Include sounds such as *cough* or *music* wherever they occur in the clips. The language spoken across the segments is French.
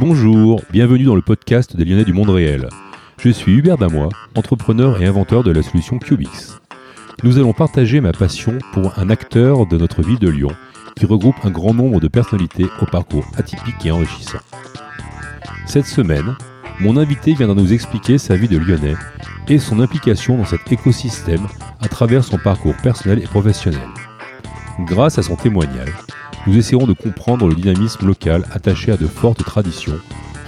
Bonjour, bienvenue dans le podcast des Lyonnais du monde réel. Je suis Hubert Damois, entrepreneur et inventeur de la solution Cubix. Nous allons partager ma passion pour un acteur de notre ville de Lyon qui regroupe un grand nombre de personnalités au parcours atypique et enrichissant. Cette semaine, mon invité viendra nous expliquer sa vie de Lyonnais et son implication dans cet écosystème à travers son parcours personnel et professionnel. Grâce à son témoignage, nous essaierons de comprendre le dynamisme local attaché à de fortes traditions,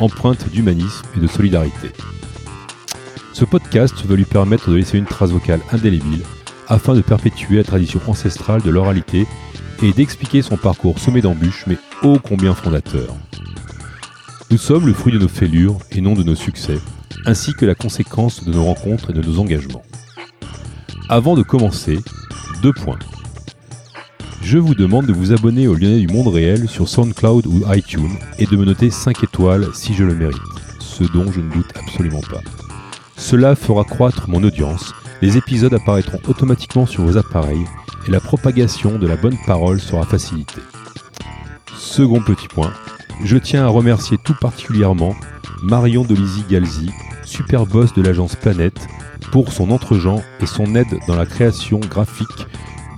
empreintes d'humanisme et de solidarité. Ce podcast veut lui permettre de laisser une trace vocale indélébile afin de perpétuer la tradition ancestrale de l'oralité et d'expliquer son parcours semé d'embûches mais ô combien fondateur. Nous sommes le fruit de nos fêlures et non de nos succès, ainsi que la conséquence de nos rencontres et de nos engagements. Avant de commencer, deux points. Je vous demande de vous abonner au Lyonnais du Monde Réel sur SoundCloud ou iTunes et de me noter 5 étoiles si je le mérite, ce dont je ne doute absolument pas. Cela fera croître mon audience, les épisodes apparaîtront automatiquement sur vos appareils et la propagation de la bonne parole sera facilitée. Second petit point, je tiens à remercier tout particulièrement Marion Dolisi Galzi, super boss de l'agence Planète, pour son entregent et son aide dans la création graphique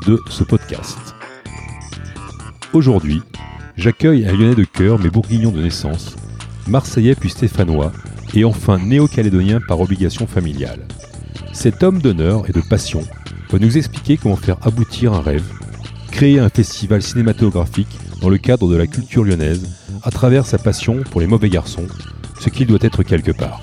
de ce podcast. Aujourd'hui, j'accueille un Lyonnais de cœur mais bourguignon de naissance, Marseillais puis Stéphanois, et enfin néo-calédonien par obligation familiale. Cet homme d'honneur et de passion va nous expliquer comment faire aboutir un rêve, créer un festival cinématographique dans le cadre de la culture lyonnaise à travers sa passion pour les mauvais garçons, ce qu'il doit être quelque part.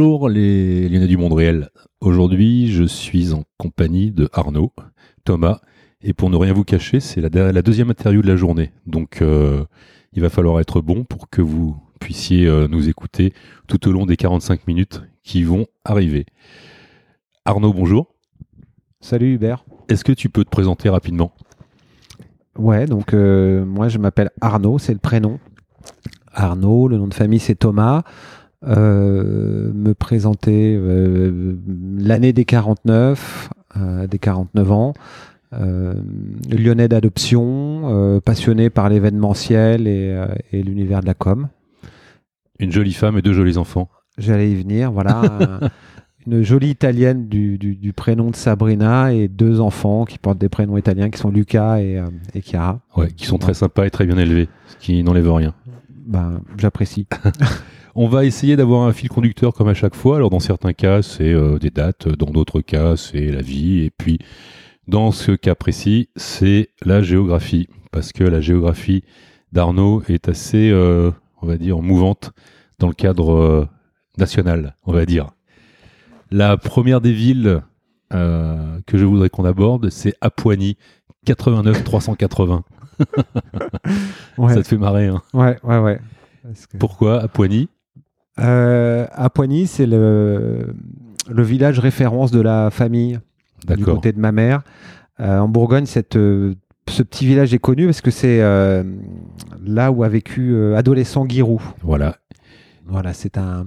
Bonjour les Lyonnais du monde réel. Aujourd'hui, je suis en compagnie de Arnaud, Thomas, et pour ne rien vous cacher, c'est la, la deuxième interview de la journée. Donc, euh, il va falloir être bon pour que vous puissiez euh, nous écouter tout au long des 45 minutes qui vont arriver. Arnaud, bonjour. Salut Hubert. Est-ce que tu peux te présenter rapidement? Ouais, donc euh, moi je m'appelle Arnaud, c'est le prénom. Arnaud, le nom de famille c'est Thomas. Euh, me présenter euh, l'année des 49, euh, des 49 ans. Euh, lyonnais d'adoption, euh, passionné par l'événementiel et, euh, et l'univers de la com. Une jolie femme et deux jolis enfants. J'allais y venir, voilà. un- *laughs* une jolie italienne du, du- du prénom de Sabrina et deux enfants qui portent des prénoms italiens qui sont Lucas et, et Chiara. Ouais, qui sont très sympas et très bien élevés, ce qui n'enlève rien. Ben, J'apprécie. *laughs* On va essayer d'avoir un fil conducteur comme à chaque fois. Alors dans certains cas, c'est euh, des dates, dans d'autres cas, c'est la vie, et puis dans ce cas précis, c'est la géographie, parce que la géographie d'Arnaud est assez, euh, on va dire, mouvante dans le cadre euh, national, on va dire. La première des villes que je voudrais qu'on aborde, c'est Apoigny, 89 380. Ouais, Ça te fait marrer, hein? Ouais, ouais. ouais. Que- Pourquoi Apoigny à Poigny, c'est le, le village référence de la famille du côté de ma mère. Euh, en Bourgogne, cette, euh, ce petit village est connu parce que c'est euh, là où a vécu euh, adolescent Giroud. Voilà. Voilà, c'est un,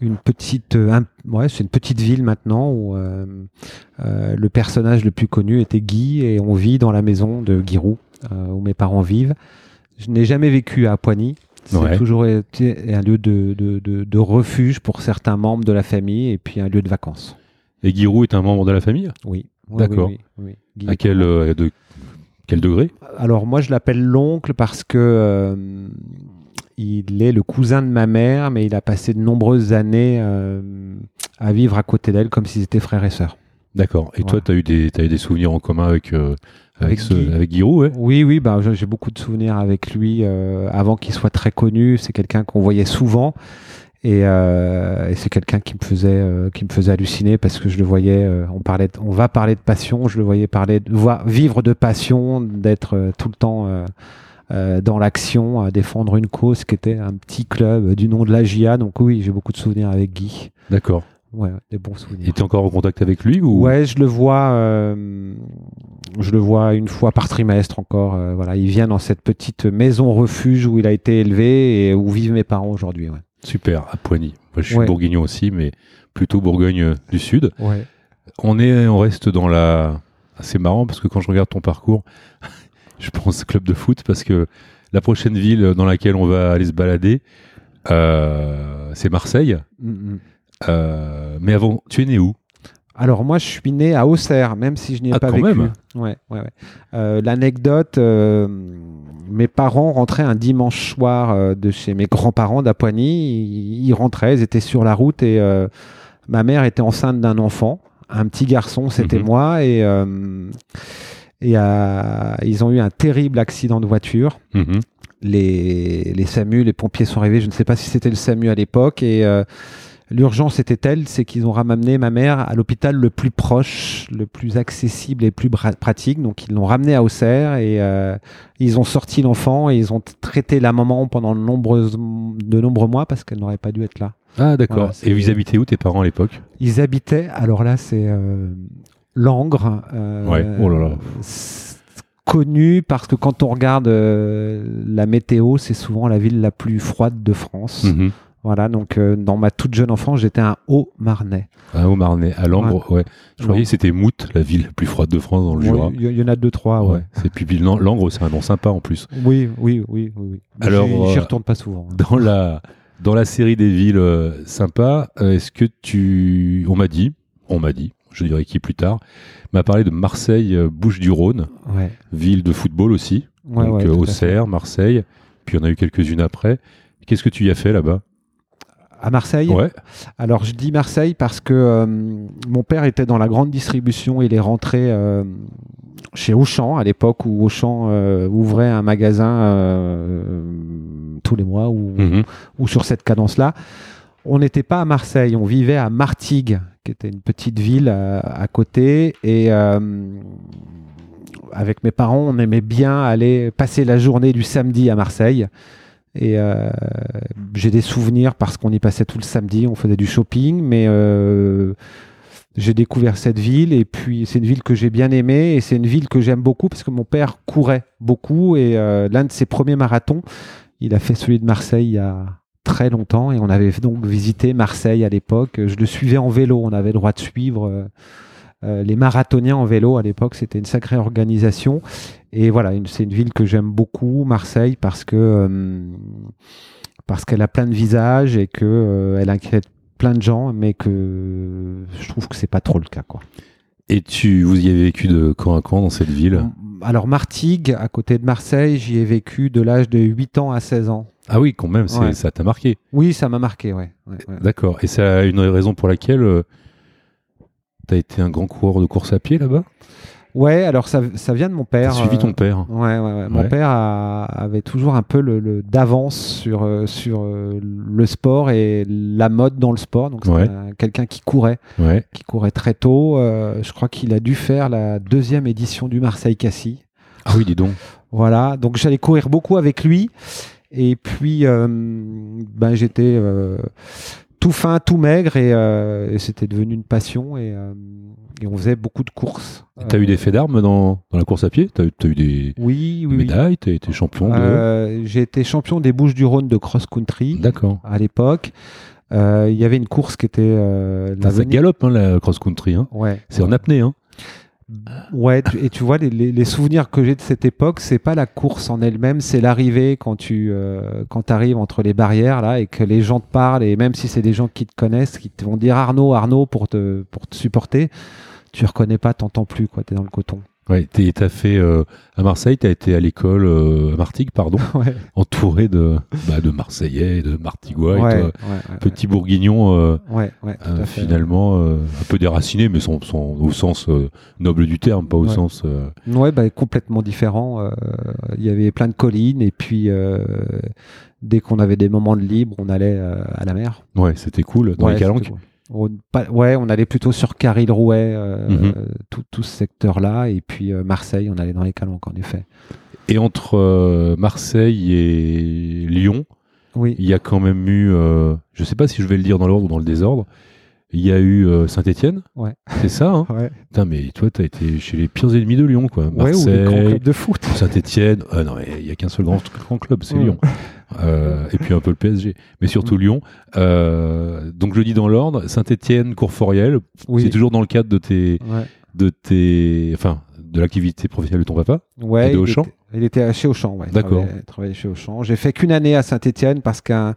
une petite, euh, un- ouais, c'est une petite ville maintenant où euh, euh, le personnage le plus connu était Guy et on vit dans la maison de Giroud euh, où mes parents vivent. Je n'ai jamais vécu à Poigny. C'est Ouais. toujours été un lieu de, de, de- de refuge pour certains membres de la famille et puis un lieu de vacances. Et Giroud est un membre de la famille? Oui. Oui, D'accord. oui, oui, À quel, euh, de, quel degré? Alors moi je l'appelle l'oncle parce que euh, il est le cousin de ma mère, mais il a passé de nombreuses années euh, à vivre à côté d'elle comme s'ils étaient frères et sœurs. D'accord. Et toi, tu as eu des, t'as eu des souvenirs en commun avec, euh, avec, ce, Guy. avec Giroud, ouais Oui, oui, bah, j'ai beaucoup de souvenirs avec lui euh, avant qu'il soit très connu. C'est quelqu'un qu'on voyait souvent. Et, euh, et c'est quelqu'un qui me faisait euh, qui me faisait halluciner parce que je le voyais euh, on parlait de- on va parler de passion je le voyais parler de voir vivre de passion d'être tout le temps euh, euh, dans l'action à défendre une cause qui était un petit club du nom de la GIA donc oui j'ai beaucoup de souvenirs avec Guy D'accord. Ouais, des bons souvenirs. Et tu es encore en contact avec lui ou... Ouais, je le vois, euh, je le vois une fois par trimestre encore. euh, voilà, il vient dans cette petite maison refuge où il a été élevé et où vivent mes parents aujourd'hui. Ouais. Super, à Poigny. Moi, je suis Ouais. bourguignon aussi, mais plutôt Bourgogne euh, du Sud. Ouais. On, est, on reste dans la. C'est marrant parce que quand je regarde ton parcours, *laughs* je pense club de foot parce que la prochaine ville dans laquelle on va aller se balader, euh, c'est Marseille. Mm, mm. Euh, mais avant, tu es né où? Alors moi, je suis né à Auxerre, même si je n'y ai Ah, pas vécu. même. Ouais, ouais, ouais. Euh, L'anecdote, euh, mes parents rentraient un dimanche soir euh, de chez mes grands-parents d'Apoigny. Ils, ils rentraient, ils étaient sur la route et ma mère était enceinte d'un enfant, un petit garçon, c'était Mhm. moi. Et, et ils ont eu un terrible accident de voiture. Mhm. Les, les SAMU, les pompiers sont arrivés. Je ne sais pas si c'était le SAMU à l'époque. Et l'urgence était telle, c'est qu'ils ont ramené ma mère à l'hôpital le plus proche, le plus accessible et le plus pratique. Donc ils l'ont ramenée à Auxerre et euh, ils ont sorti l'enfant et ils ont traité la maman pendant de, nombreux mois parce qu'elle n'aurait pas dû être là. Ah, d'accord. Voilà, Et vous habitaient où tes parents à l'époque? Ils habitaient, alors là c'est euh, Langres. euh, Ouais, oh là là. Connu parce que quand on regarde euh, la météo, c'est souvent la ville la plus froide de France. Mhm. Voilà, donc euh, dans ma toute jeune enfance, j'étais un Haut-Marnais. Ah, au Marnais, à Langres, ouais. Je croyais que c'était Mout, la ville la plus froide de France dans le Jura. Ouais, Il y, y en a deux, trois, ouais. Ouais. C'est Lang- Langres, c'est un nom sympa en plus. Oui, oui, oui, oui. Alors, j'y- euh, retourne pas souvent. hein. Dans la, dans la série des villes euh, sympas, euh, est-ce que tu. On m'a dit, on m'a dit, je dirais qui plus tard, m'a parlé de Marseille, Bouches-du-Rhône, Ouais, ville de football aussi. ouais, donc. Auxerre, Marseille, puis on a eu quelques-unes après. Qu'est-ce que tu y as fait là-bas? À Marseille Ouais. Alors je dis Marseille parce que euh, mon père était dans la grande distribution. Il est rentré euh, chez Auchan à l'époque où Auchan euh, ouvrait un magasin tous les mois ou, Mhm. ou sur cette cadence-là. On n'était pas à Marseille, on vivait à Martigues, qui était une petite ville à côté. Et avec mes parents, on aimait bien aller passer la journée du samedi à Marseille. Et euh, j'ai des souvenirs parce qu'on y passait tout le samedi, on faisait du shopping, mais euh, j'ai découvert cette ville et puis c'est une ville que j'ai bien aimée et c'est une ville que j'aime beaucoup parce que mon père courait beaucoup et euh, l'un de ses premiers marathons, il a fait celui de Marseille il y a très longtemps et on avait donc visité Marseille à l'époque. Je le suivais en vélo, on avait le droit de suivre euh, les marathoniens en vélo à l'époque, c'était une sacrée organisation. Et voilà, c'est une ville que j'aime beaucoup, Marseille, parce que euh, parce qu'elle a plein de visages et que euh, elle inquiète plein de gens, mais que je trouve que c'est pas trop le cas, quoi. Et tu, vous y avez vécu de camp à camp dans cette ville? Alors Martigues, à côté de Marseille, j'y ai vécu de l'âge de 8 ans à 16 ans. Ah oui, quand même, c'est- Ouais. ça t'a marqué. Oui, ça m'a marqué, ouais. ouais, ouais. D'accord. Et a une raison pour laquelle t'as été un grand coureur de course à pied là-bas? Ouais, alors ça, ça vient de mon T'as père. suivi euh, ton père Ouais, ouais, ouais. Mon père a- avait toujours un peu le, le- d'avance sur, euh, sur euh, le sport et la mode dans le sport. Donc, un- quelqu'un qui courait, qui courait très tôt. Euh, je crois qu'il a dû faire la deuxième édition du Marseille-Cassis. Ah oui, dis donc. Voilà, donc j'allais courir beaucoup avec lui. Et puis, euh, ben, j'étais euh, tout fin, tout maigre et, euh, et c'était devenu une passion. Et, euh, et on faisait beaucoup de courses. T'as eu des faits d'armes dans, dans la course à pied? T'as eu, des Oui, oui, médailles? T'as été champion de... Euh, J'ai été champion des Bouches du Rhône de cross-country D'accord. à l'époque. Euh, Il y avait une course qui était euh, Ça, ça galope, hein, la cross-country. Hein. Ouais. C'est en apnée. Hein. Ouais, et tu vois, les souvenirs que j'ai de cette époque, c'est pas la course en elle-même, c'est l'arrivée quand tu euh, quand arrives entre les barrières là et que les gens te parlent et même si c'est des gens qui te connaissent, qui te vont dire Arnaud, Arnaud pour te pour te supporter, tu reconnais pas, t'entends plus quoi, t'es dans le coton. Ouais, t'as fait euh, à Marseille, t'as été à l'école euh, à Martigues, pardon, *laughs* Ouais, entouré de, bah, de Marseillais, de Martiguois, et toi, ouais, petit bourguignon euh, ouais, ouais, tout à fait. finalement un peu déraciné, mais son, son- au sens noble du terme, pas au sens. Ouais, bah, complètement différent. Il y avait plein de collines et puis dès qu'on avait des moments de libre, on allait à la mer. Ouais, c'était cool. Dans les calanques. cool. On, pas- ouais, on allait plutôt sur Caril-Rouet, euh, Mhm. tout, tout ce secteur-là, et puis euh, Marseille, on allait dans les calanques, en effet. Et entre euh, Marseille et Lyon, Oui. il y a quand même eu, je sais pas si je vais le dire dans l'ordre ou dans le désordre, Il y a eu Saint-Etienne. Ouais. C'est ça, hein? Ouais. Putain, mais toi, t'as été chez les pires ennemis de Lyon, quoi. Ouais, ou les grands Marseille, clubs de foot. Saint-Etienne. Ah non, il y a qu'un seul grand, grand club, c'est. Lyon. Euh, et puis un peu le PSG, mais surtout. Lyon. Euh, donc je dis dans l'ordre, Saint-Etienne, Courforiel. Oui. C'est toujours dans le cadre de tes, Ouais. de tes, enfin, de l'activité professionnelle de ton papa? Ouais, Et de il Auchan était- Il était chez Auchan, ouais. il D'accord. travaillait- il travaillait chez Auchan. J'ai fait qu'une année à Saint-Étienne parce qu'un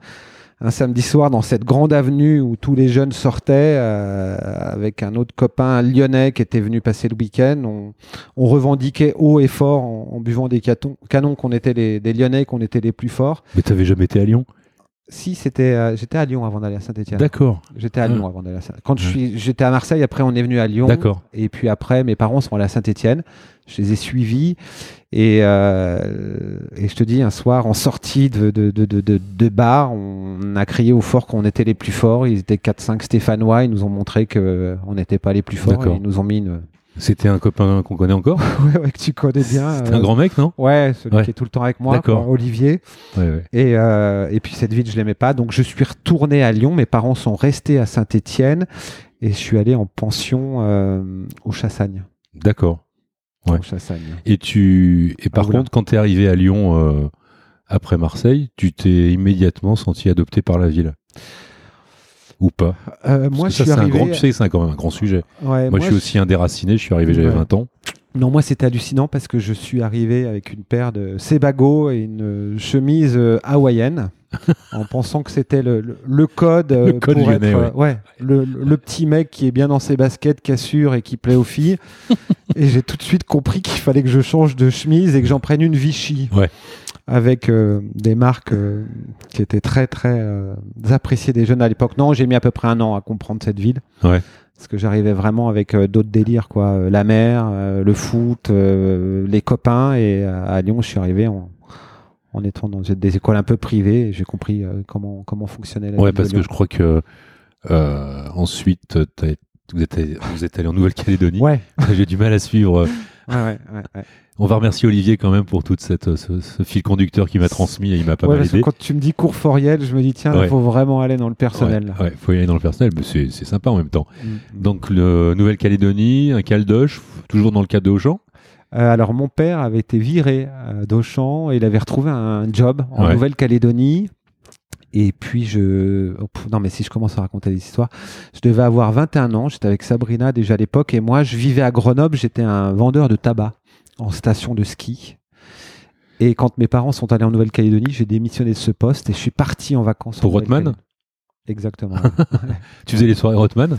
un samedi soir, dans cette grande avenue où tous les jeunes sortaient, euh, avec un autre copain lyonnais qui était venu passer le week-end, on, revendiquait haut et fort en, buvant des canons qu'on était les, des Lyonnais, qu'on était les plus forts. Mais t'avais jamais été à Lyon? Si, c'était, euh, j'étais à Lyon avant d'aller à Saint-Étienne. D'accord, J'étais à Ah. Lyon avant d'aller à Saint. Quand je suis, j'étais à Marseille, après on est venu à Lyon. d'accord. Et puis après, mes parents sont allés à Saint-Étienne. Je les ai suivis. Et, euh, et je te dis, un soir, en sortie de, de, de, de, bar, on a crié au fort qu'on était les plus forts. Ils étaient 4-5 Stéphanois. Ils nous ont montré qu'on n'était pas les plus forts. D'accord. Et ils nous ont mis une. C'était un copain qu'on connaît encore *laughs* ouais, ouais, que tu connais bien. C'était euh, un grand mec, non? Ouais, celui Ouais. qui est tout le temps avec moi, quoi, Olivier. Ouais. Et, euh, et puis cette ville, je l'aimais pas. Donc je suis retourné à Lyon. Mes parents sont restés à Saint-Étienne. Et je suis allé en pension euh, au Chassagne. D'accord. Ouais. Au Chassagne. Et tu, et par Ah, contre, quand t'es arrivé à Lyon euh, après Marseille, tu t'es immédiatement senti adopté par la ville? Ou pas? Euh, moi, je ça, suis c'est un grand, tu sais, c'est quand même un grand sujet. Ouais, moi, je suis aussi un déraciné. Je suis arrivé, j'avais Ouais. 20 ans. Non, moi, c'était hallucinant parce que je suis arrivé avec une paire de Sebago et une chemise euh, hawaïenne *laughs* en pensant que c'était le, le- le code, euh, Le code pour lyonnais, être euh, ouais, le, le petit mec qui est bien dans ses baskets, qui assure et qui plaît aux filles. *laughs* et j'ai tout de suite compris qu'il fallait que je change de chemise et que j'en prenne une Vichy. Ouais. Avec euh, des marques euh, qui étaient très très euh, appréciées des jeunes à l'époque. Non, j'ai mis à peu près un an à comprendre cette ville. Ouais. Parce que j'arrivais vraiment avec d'autres délires, quoi. La mer, le foot, les copains. Et à Lyon, je suis arrivé en, en étant dans des écoles un peu privées. J'ai compris comment, comment fonctionnait la Ouais, ville de parce que je crois que ensuite, vous êtes, allé- vous êtes allé en Nouvelle-Calédonie. Ouais, *laughs* J'ai du mal à suivre. ouais, ouais. ouais, ouais. On va remercier Olivier quand même pour cette ce, ce fil conducteur qu'il m'a transmis et il m'a pas Ouais, mal aidé. quand tu me dis cours Foriel, je me dis, tiens, il Ouais. faut vraiment aller dans le personnel. Ouais, faut y aller dans le personnel, mais c'est c'est sympa en même temps. Mm. Donc, le Nouvelle-Calédonie, un caldoche, toujours dans le cadre de Auchan. Euh, alors, mon père avait été viré euh, d'Auchan et il avait retrouvé un job en. Nouvelle-Calédonie. Et puis, je. oh, non, mais si je commence à raconter des histoires, je devais avoir 21 ans. J'étais avec Sabrina déjà à l'époque. Et moi, je vivais à Grenoble. J'étais un vendeur de tabac en station de ski. Et quand mes parents sont allés en Nouvelle-Calédonie, j'ai démissionné de ce poste et je suis parti en vacances. en Pour Rothman Nouvelle-Calédonie. Exactement. *laughs* Tu faisais les soirées Rothman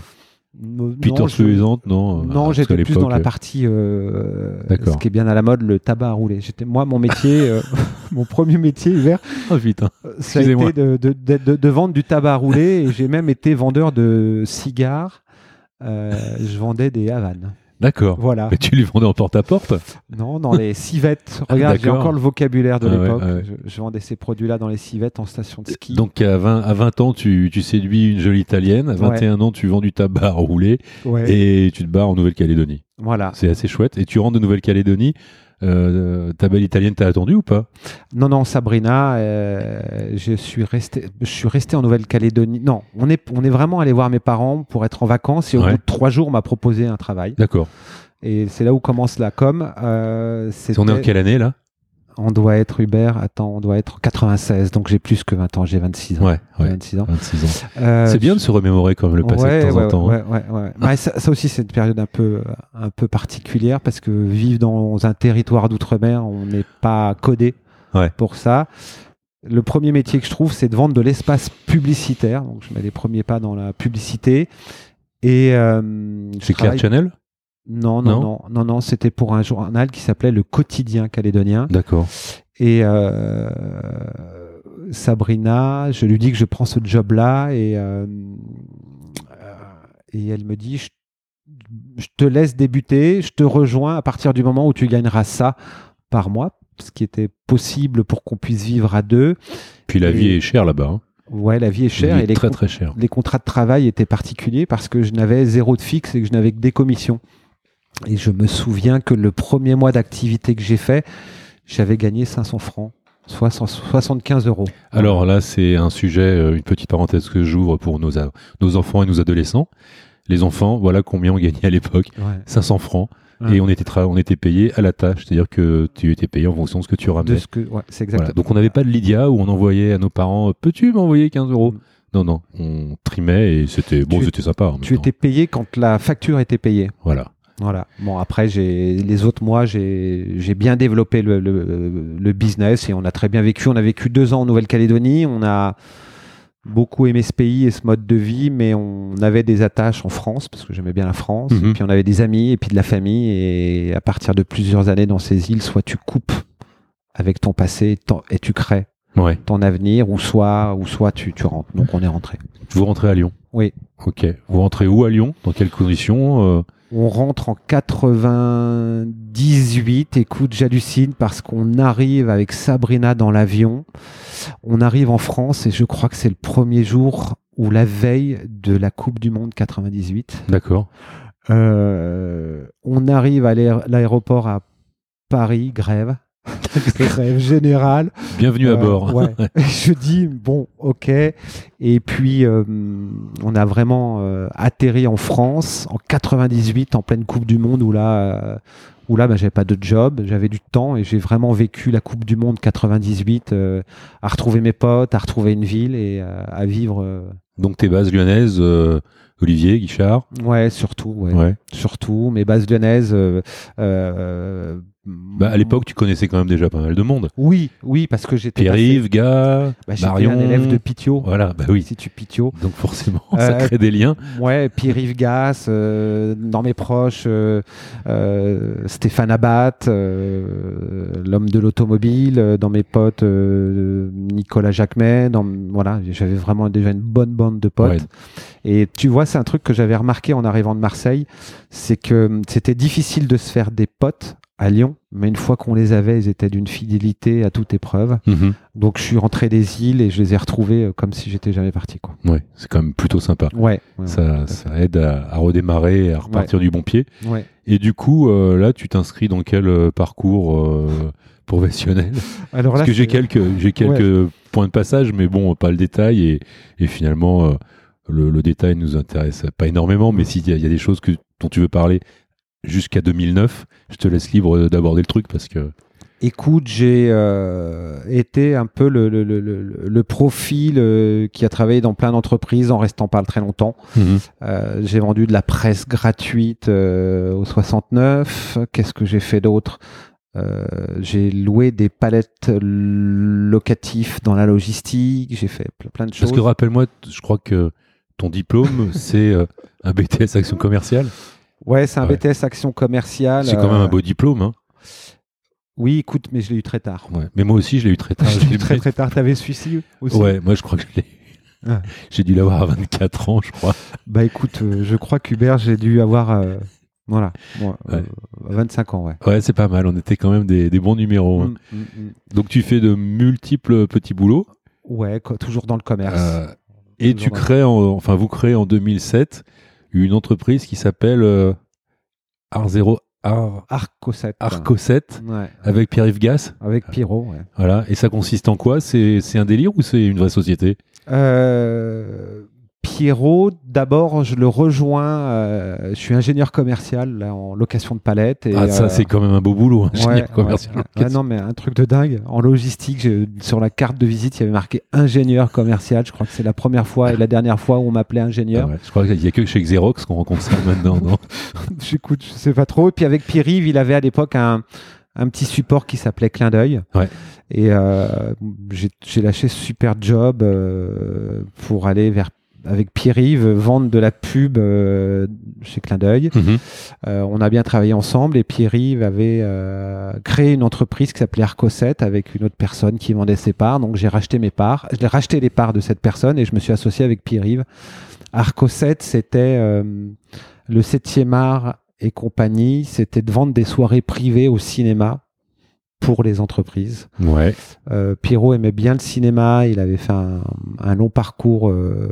Non, Peter je- non euh, Non, parce j'étais plus dans la l'époque, partie, euh, D'accord. ce qui est bien à la mode, le tabac à rouler. J'étais moi, mon métier, euh, *laughs* mon premier métier hiver, Oh putain. ça a été de, de, de- de- de vendre du tabac à rouler. et j'ai même été vendeur de cigares. Euh, je vendais des Havanes. D'accord. Voilà. Mais tu lui vendais en porte-à-porte Non, dans les *laughs* civettes. Regarde, j'ai encore le vocabulaire de Ah ouais, l'époque. ouais. Je, je vendais ces produits-là dans les civettes en station de ski. Donc à 20, à 20 ans, tu, tu séduis une jolie italienne. À 21 ans, tu vends du tabac Ouais. et tu te barres en Nouvelle-Calédonie. Voilà. C'est assez chouette. Et tu rentres de Nouvelle-Calédonie. Euh, ta belle italienne t'a attendu ou pas? Non, non, Sabrina, euh, je suis resté, je suis resté en Nouvelle-Calédonie. Non, on est, on est vraiment allé voir mes parents pour être en vacances et au Ouais. bout de trois jours, on m'a proposé un travail. D'accord. Et c'est là où commence la com. Euh, On est en quelle année là? On doit être Hubert. Attends, on doit être 96. Donc j'ai plus que 20 ans. J'ai 26 ans. Ouais, J'ai ouais. 26 ans. 26 ans. Euh, C'est bien de se remémorer quand même le passé ouais, de temps ouais, en temps. hein. ouais, ouais, ouais. Ouais, ça, ça aussi, c'est une période un peu, un peu particulière parce que vivre dans un territoire d'outre-mer, on n'est pas codé pour ça. Le premier métier que je trouve, c'est de vendre de l'espace publicitaire. Donc, je mets les premiers pas dans la publicité. Et euh, C'est Claire Channel? Non, non, Non non, non. C'était pour un journal qui s'appelait Le Quotidien calédonien. D'accord. Et euh, Sabrina, je lui dis que je prends ce job-là et, euh, euh, et elle me dit je, je te laisse débuter, je te rejoins à partir du moment où tu gagneras ça par mois, ce qui était possible pour qu'on puisse vivre à deux. Puis la Et- vie est chère là-bas. hein. Ouais, la vie est chère vie et les, très les contrats de travail étaient particuliers parce que je n'avais zéro de fixe et que je n'avais que des commissions. Et je me souviens que le premier mois d'activité que j'ai fait, j'avais gagné 500 francs 60 75 euros. Alors là, c'est un sujet, euh, une petite parenthèse que j'ouvre pour nos, nos enfants et nos adolescents. Les enfants, voilà combien on gagnait à l'époque. Ouais. 500 francs. Ouais. Et on était, on était payé à la tâche, c'est-à-dire que tu étais payé en fonction de ce que tu De ramenais. ce que, ouais, c'est Voilà. exact. Donc on n'avait pas de Lydia où on envoyait à nos parents Peux-tu m'envoyer 15 euros? Mm. Non, non, on trimait et c'était bon, c'était sympa. en Tu temps. étais payé quand la facture était payée. Voilà. Voilà. Bon, après, j'ai les autres mois, j'ai j'ai bien développé le, le, le business et on a très bien vécu. On a vécu deux ans en Nouvelle-Calédonie. On a beaucoup aimé ce pays et ce mode de vie, mais on avait des attaches en France parce que j'aimais bien la France. Mhm. Et puis on avait des amis et puis de la famille. Et à partir de plusieurs années dans ces îles, soit tu coupes avec ton passé et tu crées Ouais. ton avenir, ou soit, ou soit tu, tu rentres. Donc on est rentré. Vous rentrez à Lyon Oui. Ok. Vous rentrez où à Lyon? Dans quelles conditions Euh, On rentre en 98. Écoute, j'hallucine parce qu'on arrive avec Sabrina dans l'avion. On arrive en France et je crois que c'est le premier jour ou la veille de la Coupe du Monde 98. D'accord. Euh, on arrive à l'aé- l'aéroport à Paris, grève. Grève générale. Bienvenue à Euh, bord. ouais. *laughs* je dis bon, ok. Et puis euh, on a vraiment euh, atterri en France en 98, en pleine Coupe du Monde, où là, où là, bah, j'avais pas de job, j'avais du temps et j'ai vraiment vécu la Coupe du Monde 98, euh, à retrouver mes potes, à retrouver une ville et à vivre. Donc tes bases lyonnaises, Olivier, Guichard. ouais, surtout, ouais, Ouais. surtout. Mes bases lyonnaises. euh, Bah, à l'époque, tu connaissais quand même déjà pas mal de monde. Oui, oui, parce que j'étais. Pierre-Yves, Gars, bah, Marion. un élève de Pitio. Voilà, bah oui. Si tu Pitio. Donc forcément, *laughs* ça Euh, crée des liens. Ouais, Pierre-Yves Gas, euh, dans mes proches, euh, euh, Stéphane Abat, euh, l'homme de l'automobile, euh, dans mes potes, euh, Nicolas Jacquemet, dans, voilà, j'avais vraiment déjà une bonne bande de potes. Ouais. Et tu vois, c'est un truc que j'avais remarqué en arrivant de Marseille, c'est que hum, c'était difficile de se faire des potes à Lyon, mais une fois qu'on les avait, ils étaient d'une fidélité à toute épreuve. Mhm. Donc je suis rentré des îles et je les ai retrouvés euh, comme si j'étais jamais parti. Quoi. Ouais, c'est quand même plutôt sympa. Ouais, ouais, Ça, ouais, aide à, à redémarrer, à repartir du bon pied. Et du coup, euh, là, tu t'inscris dans quel euh, parcours euh, professionnel? *laughs* Alors Parce que j'ai quelques, j'ai quelques points de passage, mais bon, pas le détail. Et, et finalement, euh, le, le détail nous intéresse pas énormément. Mais s'il y, y a des choses que, dont tu veux parler jusqu'à 2009, je te laisse libre d'aborder le truc parce que. Écoute, j'ai euh, été un peu le, le, le, le, le profil euh, qui a travaillé dans plein d'entreprises en restant pas très longtemps. Euh, j'ai vendu de la presse gratuite au 69. Qu'est-ce que j'ai fait d'autre? J'ai loué des palettes locatifs dans la logistique. J'ai fait ple- plein de choses. Parce que rappelle-moi, je crois que ton diplôme, *laughs* c'est un BTS Action Commerciale. Ouais, c'est un Ouais. BTS Action Commerciale. C'est quand même euh, un beau diplôme. Hein. Oui, écoute, mais je l'ai eu très tard. Ouais. Mais moi aussi, je l'ai eu très *laughs* tard. je l'ai eu très très tard. T'avais celui-ci aussi Ouais, moi je crois que je l'ai. Ah. *laughs* J'ai dû l'avoir à 24 ans, je crois. Bah écoute, euh, je crois qu'Hubert, j'ai dû avoir euh, voilà, moi, Ouais. euh, 25 ans, ouais. Ouais, c'est pas mal. On était quand même des, des bons numéros. hein. Mm, mm, mm. Donc tu fais de multiples petits boulots. Ouais, toujours dans le commerce. euh, et tu crées, en- enfin vous créez en 2007 une entreprise qui s'appelle euh, Art0 Art, Arco 7. Arco 7 Ouais. avec Pierre-Yves Gas. Avec Pierrot, ouais. Voilà. Et ça consiste en quoi? C'est c'est un délire ou c'est une vraie société? Euh, Pierrot, d'abord, je le rejoins. euh, je suis ingénieur commercial là, en location de palettes. Et, Ah, ça euh, c'est quand même un beau boulot, hein, ouais, ingénieur ouais. commercial. Ah non, mais un truc de dingue. En logistique, sur la carte de visite, il y avait marqué ingénieur commercial. Je crois que c'est la première fois et la dernière fois où on m'appelait ingénieur. Ah ouais, je crois qu'il y a que chez Xerox qu'on rencontre ça maintenant. non *laughs* J'écoute, je sais pas trop. Et puis avec Pierre-Yves, il avait à l'époque un, un petit support qui s'appelait Clin d'œil. Ouais. Et euh, j'ai lâché ce super job pour aller vers avec Pierre-Yves vendre de la pub euh, chez Clin d'œil. Mhm. Euh, on a bien travaillé ensemble et Pierre-Yves avait euh, créé une entreprise qui s'appelait Arcosette avec une autre personne qui vendait ses parts. Donc j'ai racheté mes parts. J'ai racheté les parts de cette personne et je me suis associé avec Pierre-Yves. Arcosette, c'était le 7e art et compagnie. C'était de vendre des soirées privées au cinéma pour les entreprises. Ouais. Euh, Pierrot aimait bien le cinéma. Il avait fait un, un long parcours euh,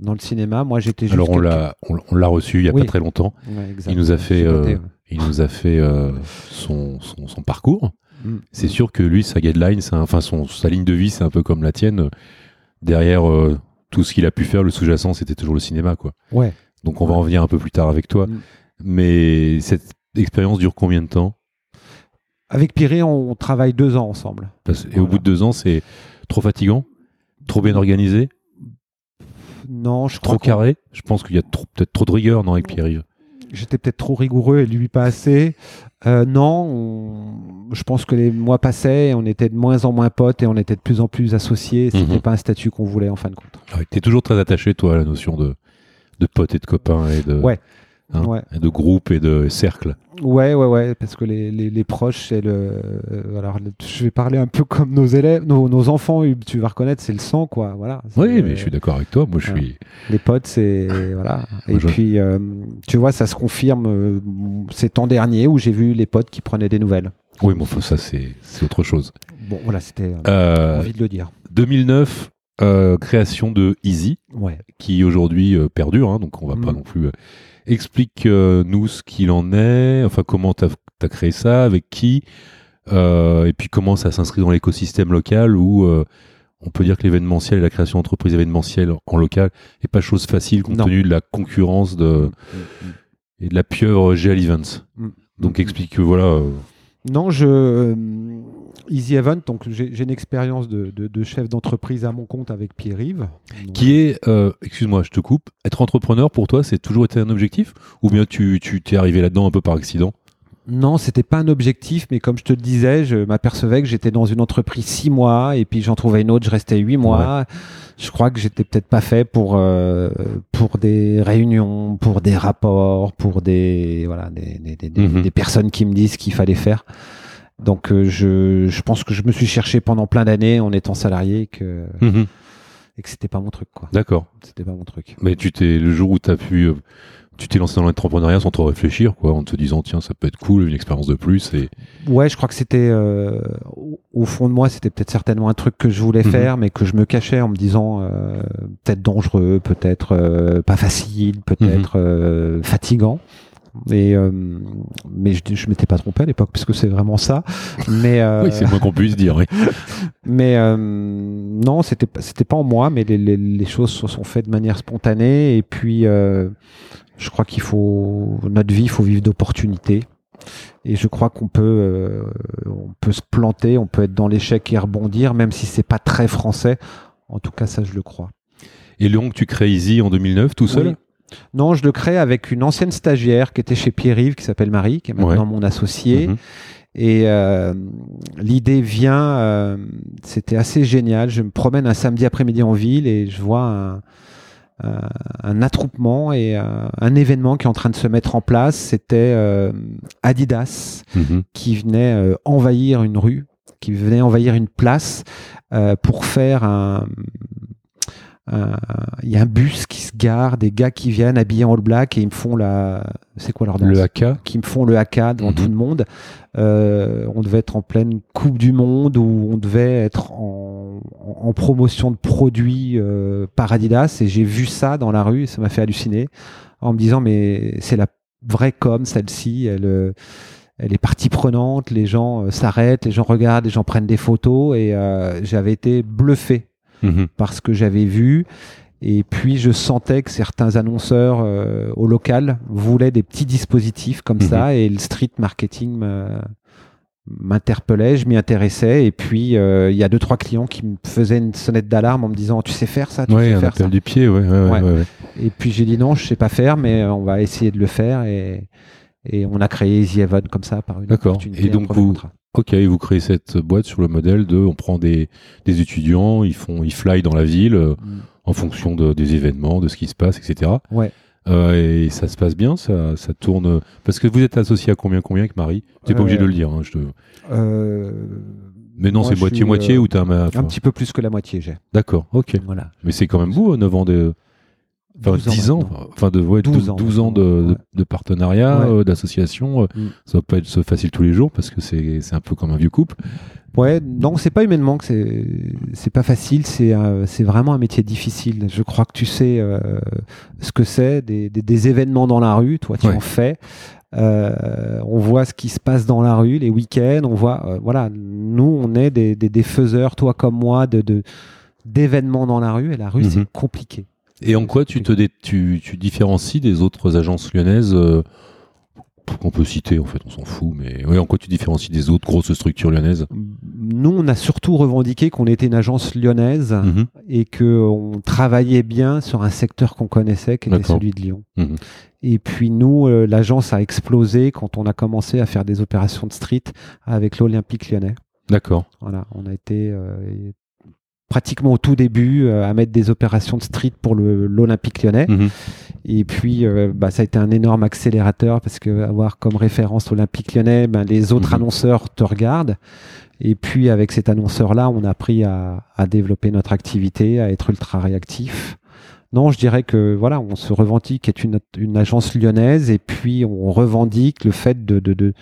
dans le cinéma. Moi, j'étais juste. Alors on l'a on, on l'a reçu il y a Oui. pas très longtemps. Ouais. Il nous a fait, euh. Il nous a fait euh, son, son, son parcours. Mm. c'est sûr que lui, sa guideline, un- enfin son, sa ligne de vie, c'est un peu comme la tienne. Derrière euh, tout ce qu'il a pu faire, le sous-jacent, c'était toujours le cinéma, quoi. Ouais. Donc on va en venir un peu plus tard avec toi. Mm. Mais cette expérience dure combien de temps? Avec Piré, on travaille deux ans ensemble. Parce- Et au bout de deux ans, c'est trop fatigant, trop bien organisé, Non, je trop carré? Je pense qu'il y a peut-être trop de rigueur non avec Pierre-Yves? j'étais peut-être trop rigoureux et lui pas assez. Euh, non, on- je pense que les mois passaient, et on était de moins en moins potes et on était de plus en plus associés. C'était Mhm. pas un statut qu'on voulait en fin de compte. Ouais, T'es toujours très attaché, toi, à la notion de, de potes et de copains et de, Ouais. hein, Ouais. et de groupe et de cercle. Ouais, ouais, ouais, parce que les, les, les proches, c'est le. euh, alors, je vais parler un peu comme nos élèves, nos, nos enfants, tu vas reconnaître, c'est le sang, quoi. Voilà. Oui, mais je suis d'accord avec toi. Moi, je suis. Les potes, c'est. voilà. Et puis, euh, tu vois, ça se confirme euh, ces temps derniers où j'ai vu les potes qui prenaient des nouvelles. Oui, mais enfin, ça, c'est autre chose. Bon, voilà, c'était. euh, envie de le dire. 2009, euh, création de Easy, Ouais. qui aujourd'hui perdure, hein, donc on va pas Mm. non plus. Euh, Explique-nous ce qu'il en est, enfin, comment tu as, créé ça, avec qui, euh, et puis comment ça s'inscrit dans l'écosystème local où. euh, on peut dire que l'événementiel et la création d'entreprises événementielles en local n'est pas chose facile compte Non. tenu de la concurrence de, et de la pieuvre GL Events. Mm. Donc Mm. explique que voilà. euh, Non, je. Easy Event, donc j'ai une expérience de, de- de chef d'entreprise à mon compte avec Pierre-Yves. Qui est, euh, excuse-moi, je te coupe, être entrepreneur pour toi, c'est toujours été un objectif? Ou bien tu tu t'es arrivé là-dedans un peu par accident? Non, c'était pas un objectif, mais comme je te le disais, je m'apercevais que j'étais dans une entreprise six mois et puis j'en trouvais une autre, je restais huit mois. Je crois que j'étais peut-être pas fait pour euh, pour des réunions, pour des rapports, pour des voilà des, des, Mhm. des personnes qui me disent ce qu'il fallait faire. Donc euh, je, je pense que je me suis cherché pendant plein d'années en étant salarié et que et que c'était pas mon truc quoi. D'accord. C'était pas mon truc. Mais tu t'es le jour où tu as pu euh, tu t'es lancé dans l'entrepreneuriat sans trop réfléchir quoi, en te disant tiens, ça peut être cool, une expérience de plus et Ouais, je crois que c'était euh, au- fond de moi, c'était peut-être certainement un truc que je voulais Mhm. faire, mais que je me cachais en me disant euh, peut-être dangereux, peut-être euh, pas facile, peut-être Mhm. euh, fatigant. Et euh, mais je, je m'étais pas trompé à l'époque parce que c'est vraiment ça. Mais euh, oui, c'est moins qu'on puisse dire. Oui. *laughs* mais euh, non, c'était c'était pas en moi, mais les, les- les choses se sont faites de manière spontanée. Et puis, je crois qu'il faut notre vie, il faut vivre d'opportunités. Et je crois qu'on peut, euh, on peut se planter, on peut être dans l'échec et rebondir, même si c'est pas très français. En tout cas, ça, je le crois. Et donc tu crées Easy en 2009 tout seul? Oui. Non, je le crée avec une ancienne stagiaire qui était chez Pierre-Yves, qui s'appelle Marie, qui est maintenant Ouais. mon associé. Mhm. Et euh, l'idée vient, euh, c'était assez génial. Je me promène un samedi après-midi en ville et je vois un, un, un attroupement et euh, un événement qui est en train de se mettre en place. C'était euh, Adidas Mhm. qui venait euh, envahir une rue, qui venait envahir une place euh, pour faire un. Il y a un bus qui se gare, des gars qui viennent habillés en all black et ils me font la. C'est quoi leur danse? Le AK qui me font le haka devant Mhm. tout le monde. Euh, on devait être en pleine Coupe du Monde où on devait être en, en- promotion de produits euh, par Adidas et j'ai vu ça dans la rue et ça m'a fait halluciner en me disant mais c'est la vraie com celle-ci, elle, euh, elle est partie prenante, les gens euh, s'arrêtent, les gens regardent, les gens prennent des photos et euh, j'avais été bluffé Mhm. par ce que j'avais vu. Et puis je sentais que certains annonceurs euh, au local voulaient des petits dispositifs comme Mhm. ça et le street marketing m'a- m'interpellait, je m'y intéressais et puis euh, il y a deux trois clients qui me faisaient une sonnette d'alarme en me disant tu sais faire ça, tu Ouais, sais un faire appel ça. du pied, ouais. Et puis j'ai dit non, je sais pas faire mais euh, on va essayer de le faire et et on a créé Easy Heaven comme ça par une D'accord. Et donc vous- contrat. Ok, vous créez cette boîte sur le modèle de, on prend des, des étudiants, ils font, ils fly dans la ville euh, Mm. en fonction de, des événements, de ce qui se passe, etc. Ouais. Euh, et ça se passe bien, ça, ça tourne. Parce que vous êtes associé à combien, combien avec Marie? T'es pas Euh, obligé de le dire. Hein, je te... Euh, Mais non, c'est je moitié suis, moitié euh, ou t'as un. enfin, un petit peu plus que la moitié j'ai. D'accord, ok. Voilà. Mais c'est quand même beau, 9 ans de. Enfin, 12 10 ans, maintenant. enfin de ouais, 12 12, ans 12 ans de, de- ouais. de partenariat, Ouais. euh, d'association. euh, Mm. Ça va pas être facile tous les jours parce que c'est c'est un peu comme un vieux couple. Ouais, non, c'est pas humainement que c'est c'est pas facile. C'est euh, c'est vraiment un métier difficile. Je crois que tu sais euh, ce que c'est des, des, des, événements dans la rue. Toi, tu en fais. Euh, on voit ce qui se passe dans la rue, les week-ends. On voit, euh, voilà, nous, on est des, des, des faiseurs, toi comme moi, de de- d'événements dans la rue. Et la rue, Mhm. c'est compliqué. Et en quoi tu te dé- tu, tu différencies des autres agences lyonnaises euh, qu'on peut citer en fait, on s'en fout, mais ouais, en quoi tu différencies des autres grosses structures lyonnaises? Nous, on a surtout revendiqué qu'on était une agence lyonnaise Mhm. et qu'on travaillait bien sur un secteur qu'on connaissait, qui était celui de Lyon. Mhm. Et puis nous, euh, l'agence a explosé quand on a commencé à faire des opérations de street avec l'Olympique lyonnais. D'accord. Voilà, on a été euh, pratiquement au tout début euh, à mettre des opérations de street pour l'Olympique lyonnais. Mhm. Et puis, euh, bah, ça a été un énorme accélérateur parce que avoir comme référence l'Olympique lyonnais, ben, les autres Mhm. annonceurs te regardent. Et puis, avec cet annonceur-là, on a appris à, à développer notre activité, à être ultra réactif. Non, je dirais que voilà, on se revendique être une, une agence lyonnaise et puis on revendique le fait de, de, de,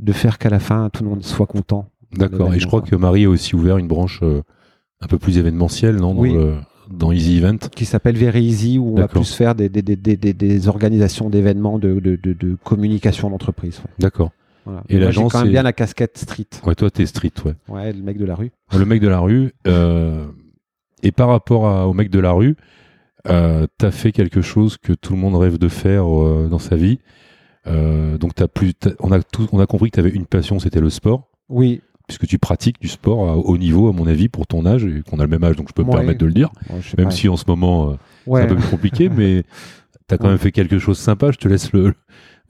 de faire qu'à la fin tout le monde soit content. D'accord. Et je crois que Marie a aussi ouvert une branche euh, un peu plus événementielle, non dans, Oui. le- dans Easy Event. qui s'appelle Very Easy où on va plus faire des, des, des, des, des- des organisations d'événements de, de, de, de communication d'entreprise. ouais. D'accord. Voilà. Et l'agence, quand même bien la casquette street. Ouais, toi, t'es street, ouais. Ouais, le mec de la rue. Le mec de la rue. euh, et par rapport à- au mec de la rue, euh, t'as fait quelque chose que tout le monde rêve de faire euh, dans sa vie. Donc t'as plus, on a tout, on a compris que tu avais une passion, c'était le sport, Oui. Puisque tu pratiques du sport à haut niveau, à mon avis, pour ton âge et qu'on a le même âge, donc je peux me Ouais. permettre de le dire. Même pas. si en ce moment euh, Ouais. c'est un peu plus compliqué, *laughs* mais t'as quand Ouais. même fait quelque chose de sympa. Je te laisse le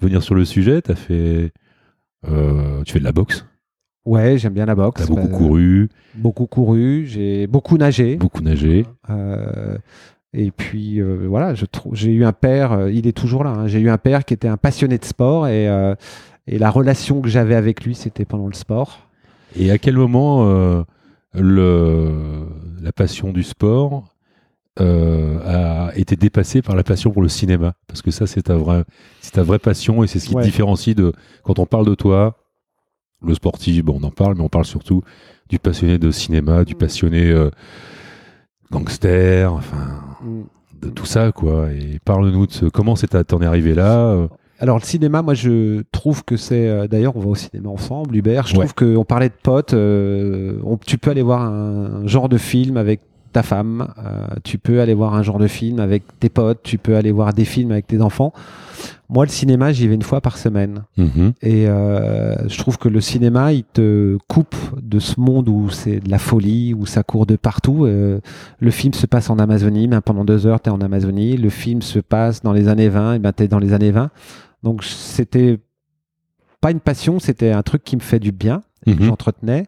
venir sur le sujet. T'as fait, euh, tu fais de la boxe, Ouais, j'aime bien la boxe. t'as beaucoup Bah, couru, Beaucoup couru. J'ai beaucoup nagé. beaucoup nagé. Euh, et puis euh, voilà, j'ai eu un père, euh, il est toujours là. hein, j'ai eu un père qui était un passionné de sport et, euh, et la relation que j'avais avec lui, c'était pendant le sport. Et à quel moment euh, le, la passion du sport euh, a été dépassée par la passion pour le cinéma? Parce que ça, c'est ta vraie, c'est ta vraie passion et c'est ce qui Ouais. te différencie de quand on parle de toi. Le sportif, bon, on en parle, mais on parle surtout du passionné de cinéma, du passionné euh, gangster, enfin, Mm. de tout ça, quoi. Et parle-nous de ce, comment c'est à- t'en es arrivé là Alors le cinéma, moi je trouve que c'est. euh, D'ailleurs, on va au cinéma ensemble, Hubert. Je Ouais. trouve qu'on parlait de potes. euh, on- tu peux aller voir un, genre de film avec ta femme. euh, tu peux aller voir un genre de film avec tes potes. Tu peux aller voir des films avec tes enfants. Moi, le cinéma, j'y vais une fois par semaine. mhm. Et euh, je trouve que le cinéma, il te coupe de ce monde où c'est de la folie, où ça court de partout. Euh, le film se passe en Amazonie, ben pendant deux heures, tu es en Amazonie. Le film se passe dans les années 20, et ben tu es dans les années 20. Donc c'était pas une passion, c'était un truc qui me fait du bien, et que Mhm. j'entretenais.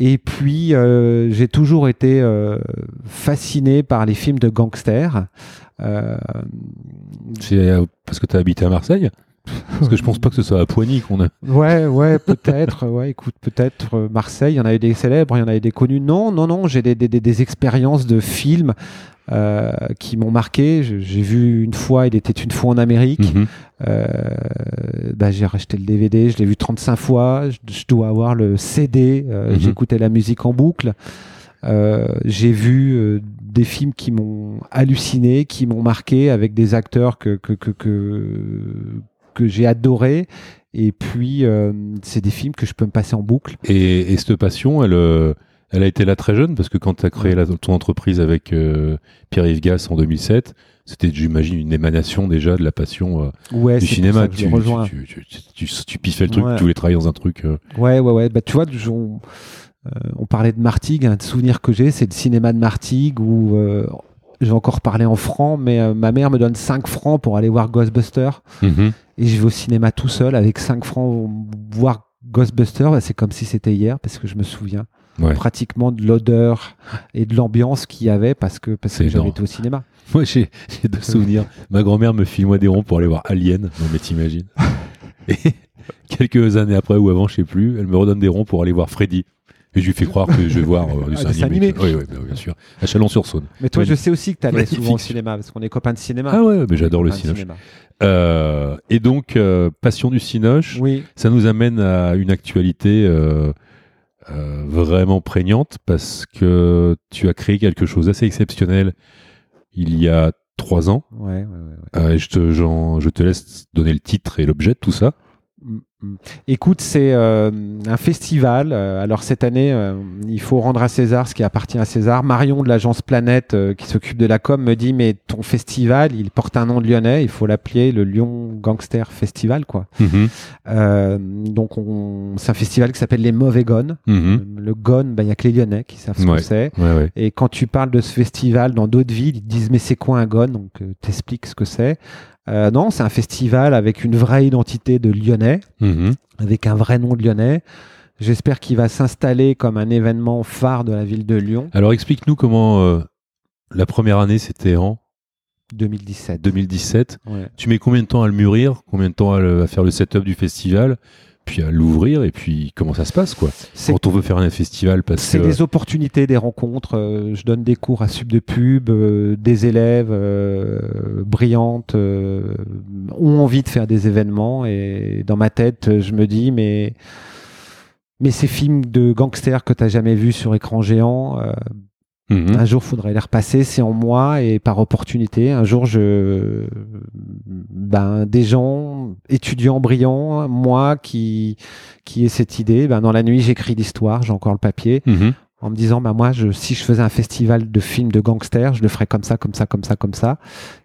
Et puis, euh, j'ai toujours été euh, fasciné par les films de gangsters. Euh, C'est euh, parce que tu as habité à Marseille? Parce que je pense pas que ce soit à Poigny qu'on a. Ouais, ouais, peut-être. *laughs* ouais, écoute, peut-être euh, Marseille. Il y en a eu des célèbres, il y en a eu des connus. Non, non, non. J'ai des, des, des, des expériences de films euh, qui m'ont marqué. J'ai vu une fois, il était une fois en Amérique. Mhm. Euh, bah, j'ai racheté le DVD, je l'ai vu 35 fois. Je, je dois avoir le CD. Mhm. J'écoutais la musique en boucle. J'ai vu des films qui m'ont halluciné, qui m'ont marqué avec des acteurs que, que, que, que, que j'ai adorés. Et puis, euh, c'est des films que je peux me passer en boucle. Et, et cette passion, elle, euh, elle a été là très jeune parce que quand tu as créé la- ton entreprise avec euh, Pierre-Yves Gass en 2007, c'était, j'imagine, une émanation déjà de la passion Ouais, du pour cinéma. ça que je Tu, rejoins. tu, tu, tu, tu- tu piffais le truc, Ouais. tu voulais travailler dans un truc. Ouais, ouais, ouais. Bah, tu vois, on, on parlait de Martigues. Un souvenir que j'ai, c'est le cinéma de Martigues où j'ai encore parlé en francs, mais euh, ma mère me donne 5 francs pour aller voir Ghostbusters. Et je vais au cinéma tout seul avec 5 francs voir Ghostbusters. Bah, c'est comme si c'était hier parce que je me souviens Ouais. pratiquement de l'odeur et de l'ambiance qu'il y avait parce que, parce que j'avais été au cinéma. *laughs* Moi, j'ai deux souvenirs. Ma grand-mère me filmait des ronds pour aller voir Alien. Non, mais t'imagines. *laughs* Et *laughs* quelques années après ou avant, je sais plus, elle me redonne des ronds pour aller voir Freddy. Et je lui fais croire que je vais voir euh, *laughs* du Ah, dessin dessin animé. animé. Oui, oui, bien sûr. À Chalon-sur-Saône. Mais toi, je sais aussi que tu allais souvent au cinéma parce qu'on est copains de cinéma. Ah ouais, mais j'adore le cinéma. Euh, et donc, euh, passion du cinoche, Oui. ça nous amène à une actualité euh, vraiment prégnante parce que tu as créé quelque chose d'assez exceptionnel il y a trois ans. Ouais, ouais, ouais. Et je, te, j'en- je te laisse donner le titre et l'objet de tout ça. Mm. Écoute, c'est euh, un festival. Euh, alors cette année, euh, il faut rendre à César ce qui appartient à César. Marion de l'agence Planète, euh, qui s'occupe de la com, me dit mais ton festival, il porte un nom de lyonnais. Il faut l'appeler le Lyon Gangster Festival, quoi. Euh, donc on, c'est un festival qui s'appelle les Mauvais Gones. Mhm. Le Gone, bah, il y a que les Lyonnais qui savent ce Ouais. que c'est. Ouais, ouais. Et quand tu parles de ce festival dans d'autres villes, ils te disent mais c'est quoi un gone? Donc t'expliques ce que c'est. Euh, non, c'est un festival avec une vraie identité de Lyonnais, Mhm. avec un vrai nom de Lyonnais. J'espère qu'il va s'installer comme un événement phare de la ville de Lyon Alors explique-nous comment euh, la première année c'était en 2017. 2017. Ouais. Tu mets combien de temps à le mûrir? Combien de temps à, le- à faire le setup du festival? Puis à l'ouvrir et puis comment ça se passe quoi Quand on veut faire un festival parce C'est que des opportunités, des rencontres. Euh, je donne des cours à Sub de Pub. euh, des élèves euh, brillantes ont envie de faire des événements. Et dans ma tête, je me dis, mais, mais ces films de gangsters que tu n'as jamais vus sur écran géant, Mhm. un jour, faudrait les repasser. C'est en moi et par opportunité. Un jour, je, ben, des gens, étudiants brillants, moi qui, qui ai cette idée, ben, dans la nuit, j'écris l'histoire, j'ai encore le papier, Mhm. en me disant, ben, moi, je, si je faisais un festival de films de gangsters, je le ferais comme ça, comme ça, comme ça, comme ça.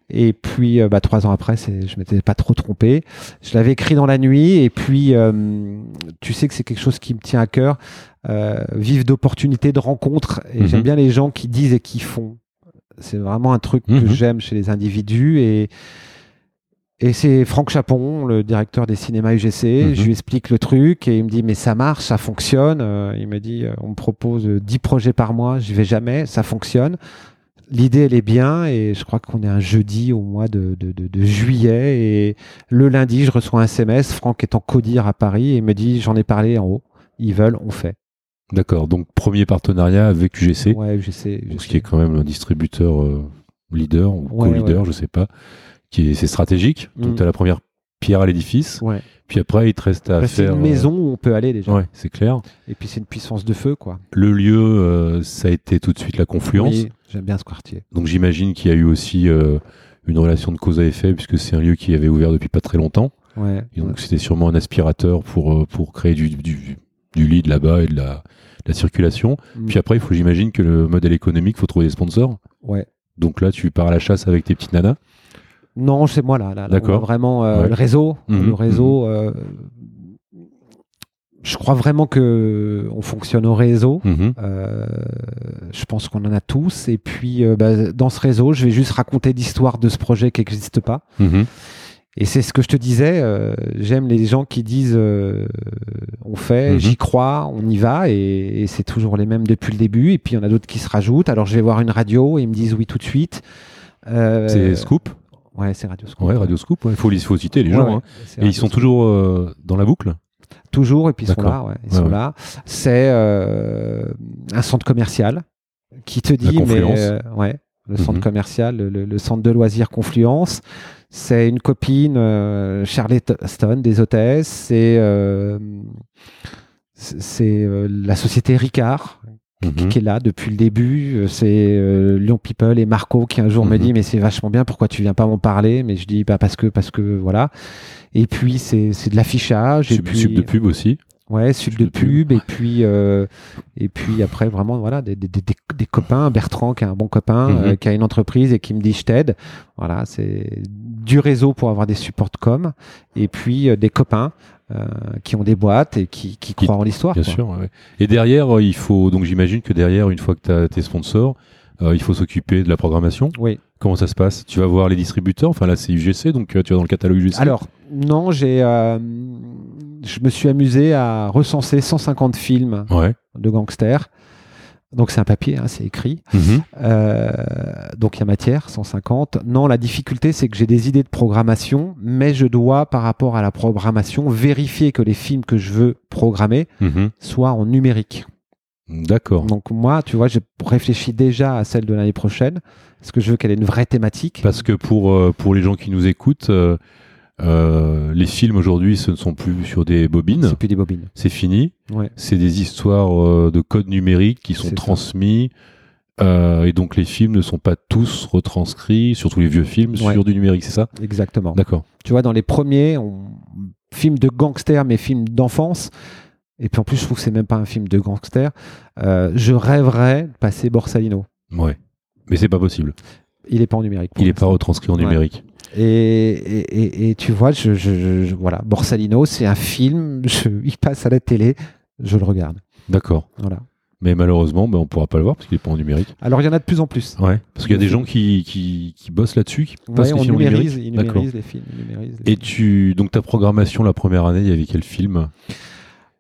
Et puis, euh, bah, trois ans après, c'est, je m'étais pas trop trompé. Je l'avais écrit dans la nuit. Et puis, euh, tu sais que c'est quelque chose qui me tient à cœur. Euh, vivre d'opportunités, de rencontres. Et Mhm. j'aime bien les gens qui disent et qui font. C'est vraiment un truc que Mhm. j'aime chez les individus. Et, et c'est Franck Chapon, le directeur des cinémas UGC. Mhm. Je lui explique le truc et il me dit Mais ça marche, ça fonctionne. Euh, il me dit euh, On me propose euh, 10 projets par mois, j'y vais jamais, ça fonctionne. L'idée, elle est bien et je crois qu'on est un jeudi au mois de, de- de- de juillet et le lundi, je reçois un SMS. Franck est en codir à Paris et il me dit J'en ai parlé en haut. Ils veulent, on fait. D'accord. Donc premier partenariat avec UGC, Ouais, donc, ce qui est quand même un distributeur euh, leader ou Ouais, co-leader, ouais. je sais pas. Qui est c'est stratégique. Donc Mm. tu as la première pierre à l'édifice. Ouais. Puis après il te reste à Après, c'est faire. une euh, maison où on peut aller déjà. Ouais, c'est clair. Et puis c'est une puissance de feu, quoi. Le lieu, euh, ça a été tout de suite la confluence. Oui, J'aime bien ce quartier. Donc j'imagine qu'il y a eu aussi euh, une relation de cause à effet puisque c'est un lieu qui avait ouvert depuis pas très longtemps. Ouais. Et donc c'était sûrement un aspirateur pour, pour créer du, du, du lead là-bas et de la, de la circulation. Mm. Puis après, il faut j'imagine que le modèle économique, faut trouver des sponsors. Ouais. Donc là, tu pars à la chasse avec tes petites nanas. Non, c'est moi là. là, Vraiment euh, Ouais. le réseau. Mhm, Le réseau. euh, je crois vraiment que on fonctionne au réseau. Mhm. Euh, je pense qu'on en a tous. Et puis, bah, dans ce réseau, je vais juste raconter l'histoire de ce projet qui n'existe pas. Et c'est ce que je te disais. euh, J'aime les gens qui disent euh, on fait, Mhm. j'y crois, on y va. Et, et c'est toujours les mêmes depuis le début. Et puis, il y en a d'autres qui se rajoutent. Alors, je vais voir une radio et ils me disent oui tout de suite. Euh, C'est Scoop? Ouais, c'est Radio Scoop. Ouais, Radio Scoop. Il faut, faut citer les Ouais, gens. ouais, hein. Et ils sont Scoop. toujours euh, dans la boucle? Toujours, et puis ils sont là. Ouais, ils Ouais, sont ouais. là. C'est euh, un centre commercial qui te dit, mais euh, ouais, le centre Mhm. commercial, le, le- centre de loisirs Confluence. C'est une copine, euh, Charlotte Stone, des hôtesses. C'est euh, c'est euh, la société Ricard Mhm. qui est là depuis le début. C'est euh, Lyon People et Marco qui un jour me Mhm. dit mais c'est vachement bien, pourquoi tu viens pas m'en parler? Mais je dis bah parce que parce que voilà. Et puis c'est c'est de l'affichage et Sub, puis sub de pub aussi. Ouais sub de pub et puis euh, et puis après vraiment voilà des, des, des, des copains. Bertrand qui est un bon copain Mhm. euh, qui a une entreprise et qui me dit je t'aide. Voilà c'est du réseau pour avoir des supports com et puis euh, des copains. qui ont des boîtes et qui, qui Qui- croient en l'histoire. Bien quoi. sûr. ouais. Et derrière, il faut. Donc j'imagine que derrière, une fois que tu as tes sponsors, il faut s'occuper de la programmation. Oui. Comment ça se passe? Tu vas voir les distributeurs? Enfin là, c'est UGC, donc euh, tu vas dans le catalogue UGC. Alors, non, j'ai, euh, je me suis amusé à recenser 150 films Ouais. de gangsters. Donc, c'est un papier, hein, c'est écrit. Mhm. Euh, donc, il y a matière, 150. Non, la difficulté, c'est que j'ai des idées de programmation, mais je dois, par rapport à la programmation, vérifier que les films que je veux programmer Mhm. soient en numérique. D'accord. Donc, moi, tu vois, j'ai réfléchi déjà à celle de l'année prochaine. Parce que je veux qu'elle ait une vraie thématique? Parce que pour, euh, pour les gens qui nous écoutent, euh, Euh, les films aujourd'hui, ce ne sont plus sur des bobines. C'est plus des bobines. C'est fini. Ouais. C'est des histoires euh, de codes numériques qui sont transmis. Euh, et donc les films ne sont pas tous retranscrits, surtout les vieux films, Ouais. sur du numérique, c'est ça? Exactement. D'accord. Tu vois, dans les premiers, on... films de gangsters, mais films d'enfance. Et puis en plus, je trouve que c'est même pas un film de gangster. Je rêverais de passer Borsalino. Ouais. Mais c'est pas possible. Il est pas en numérique. Il est pas retranscrit en Ouais. numérique. Et, et, et- tu vois, je, je- voilà, Borsalino, c'est un film. *laughs* Je, il passe à la télé, je le regarde. D'accord. Voilà. Mais malheureusement, ben, on pourra pas le voir parce qu'il est pas en numérique. Alors il y en a de plus en plus. Ouais. Parce qu'il y a des gens qui, qui, qui bossent là-dessus, qui passent Ouais, les on films numérise, numérique. il D'accord. numérise les films. les Et films. tu, donc ta programmation la première année, il y avait quel film?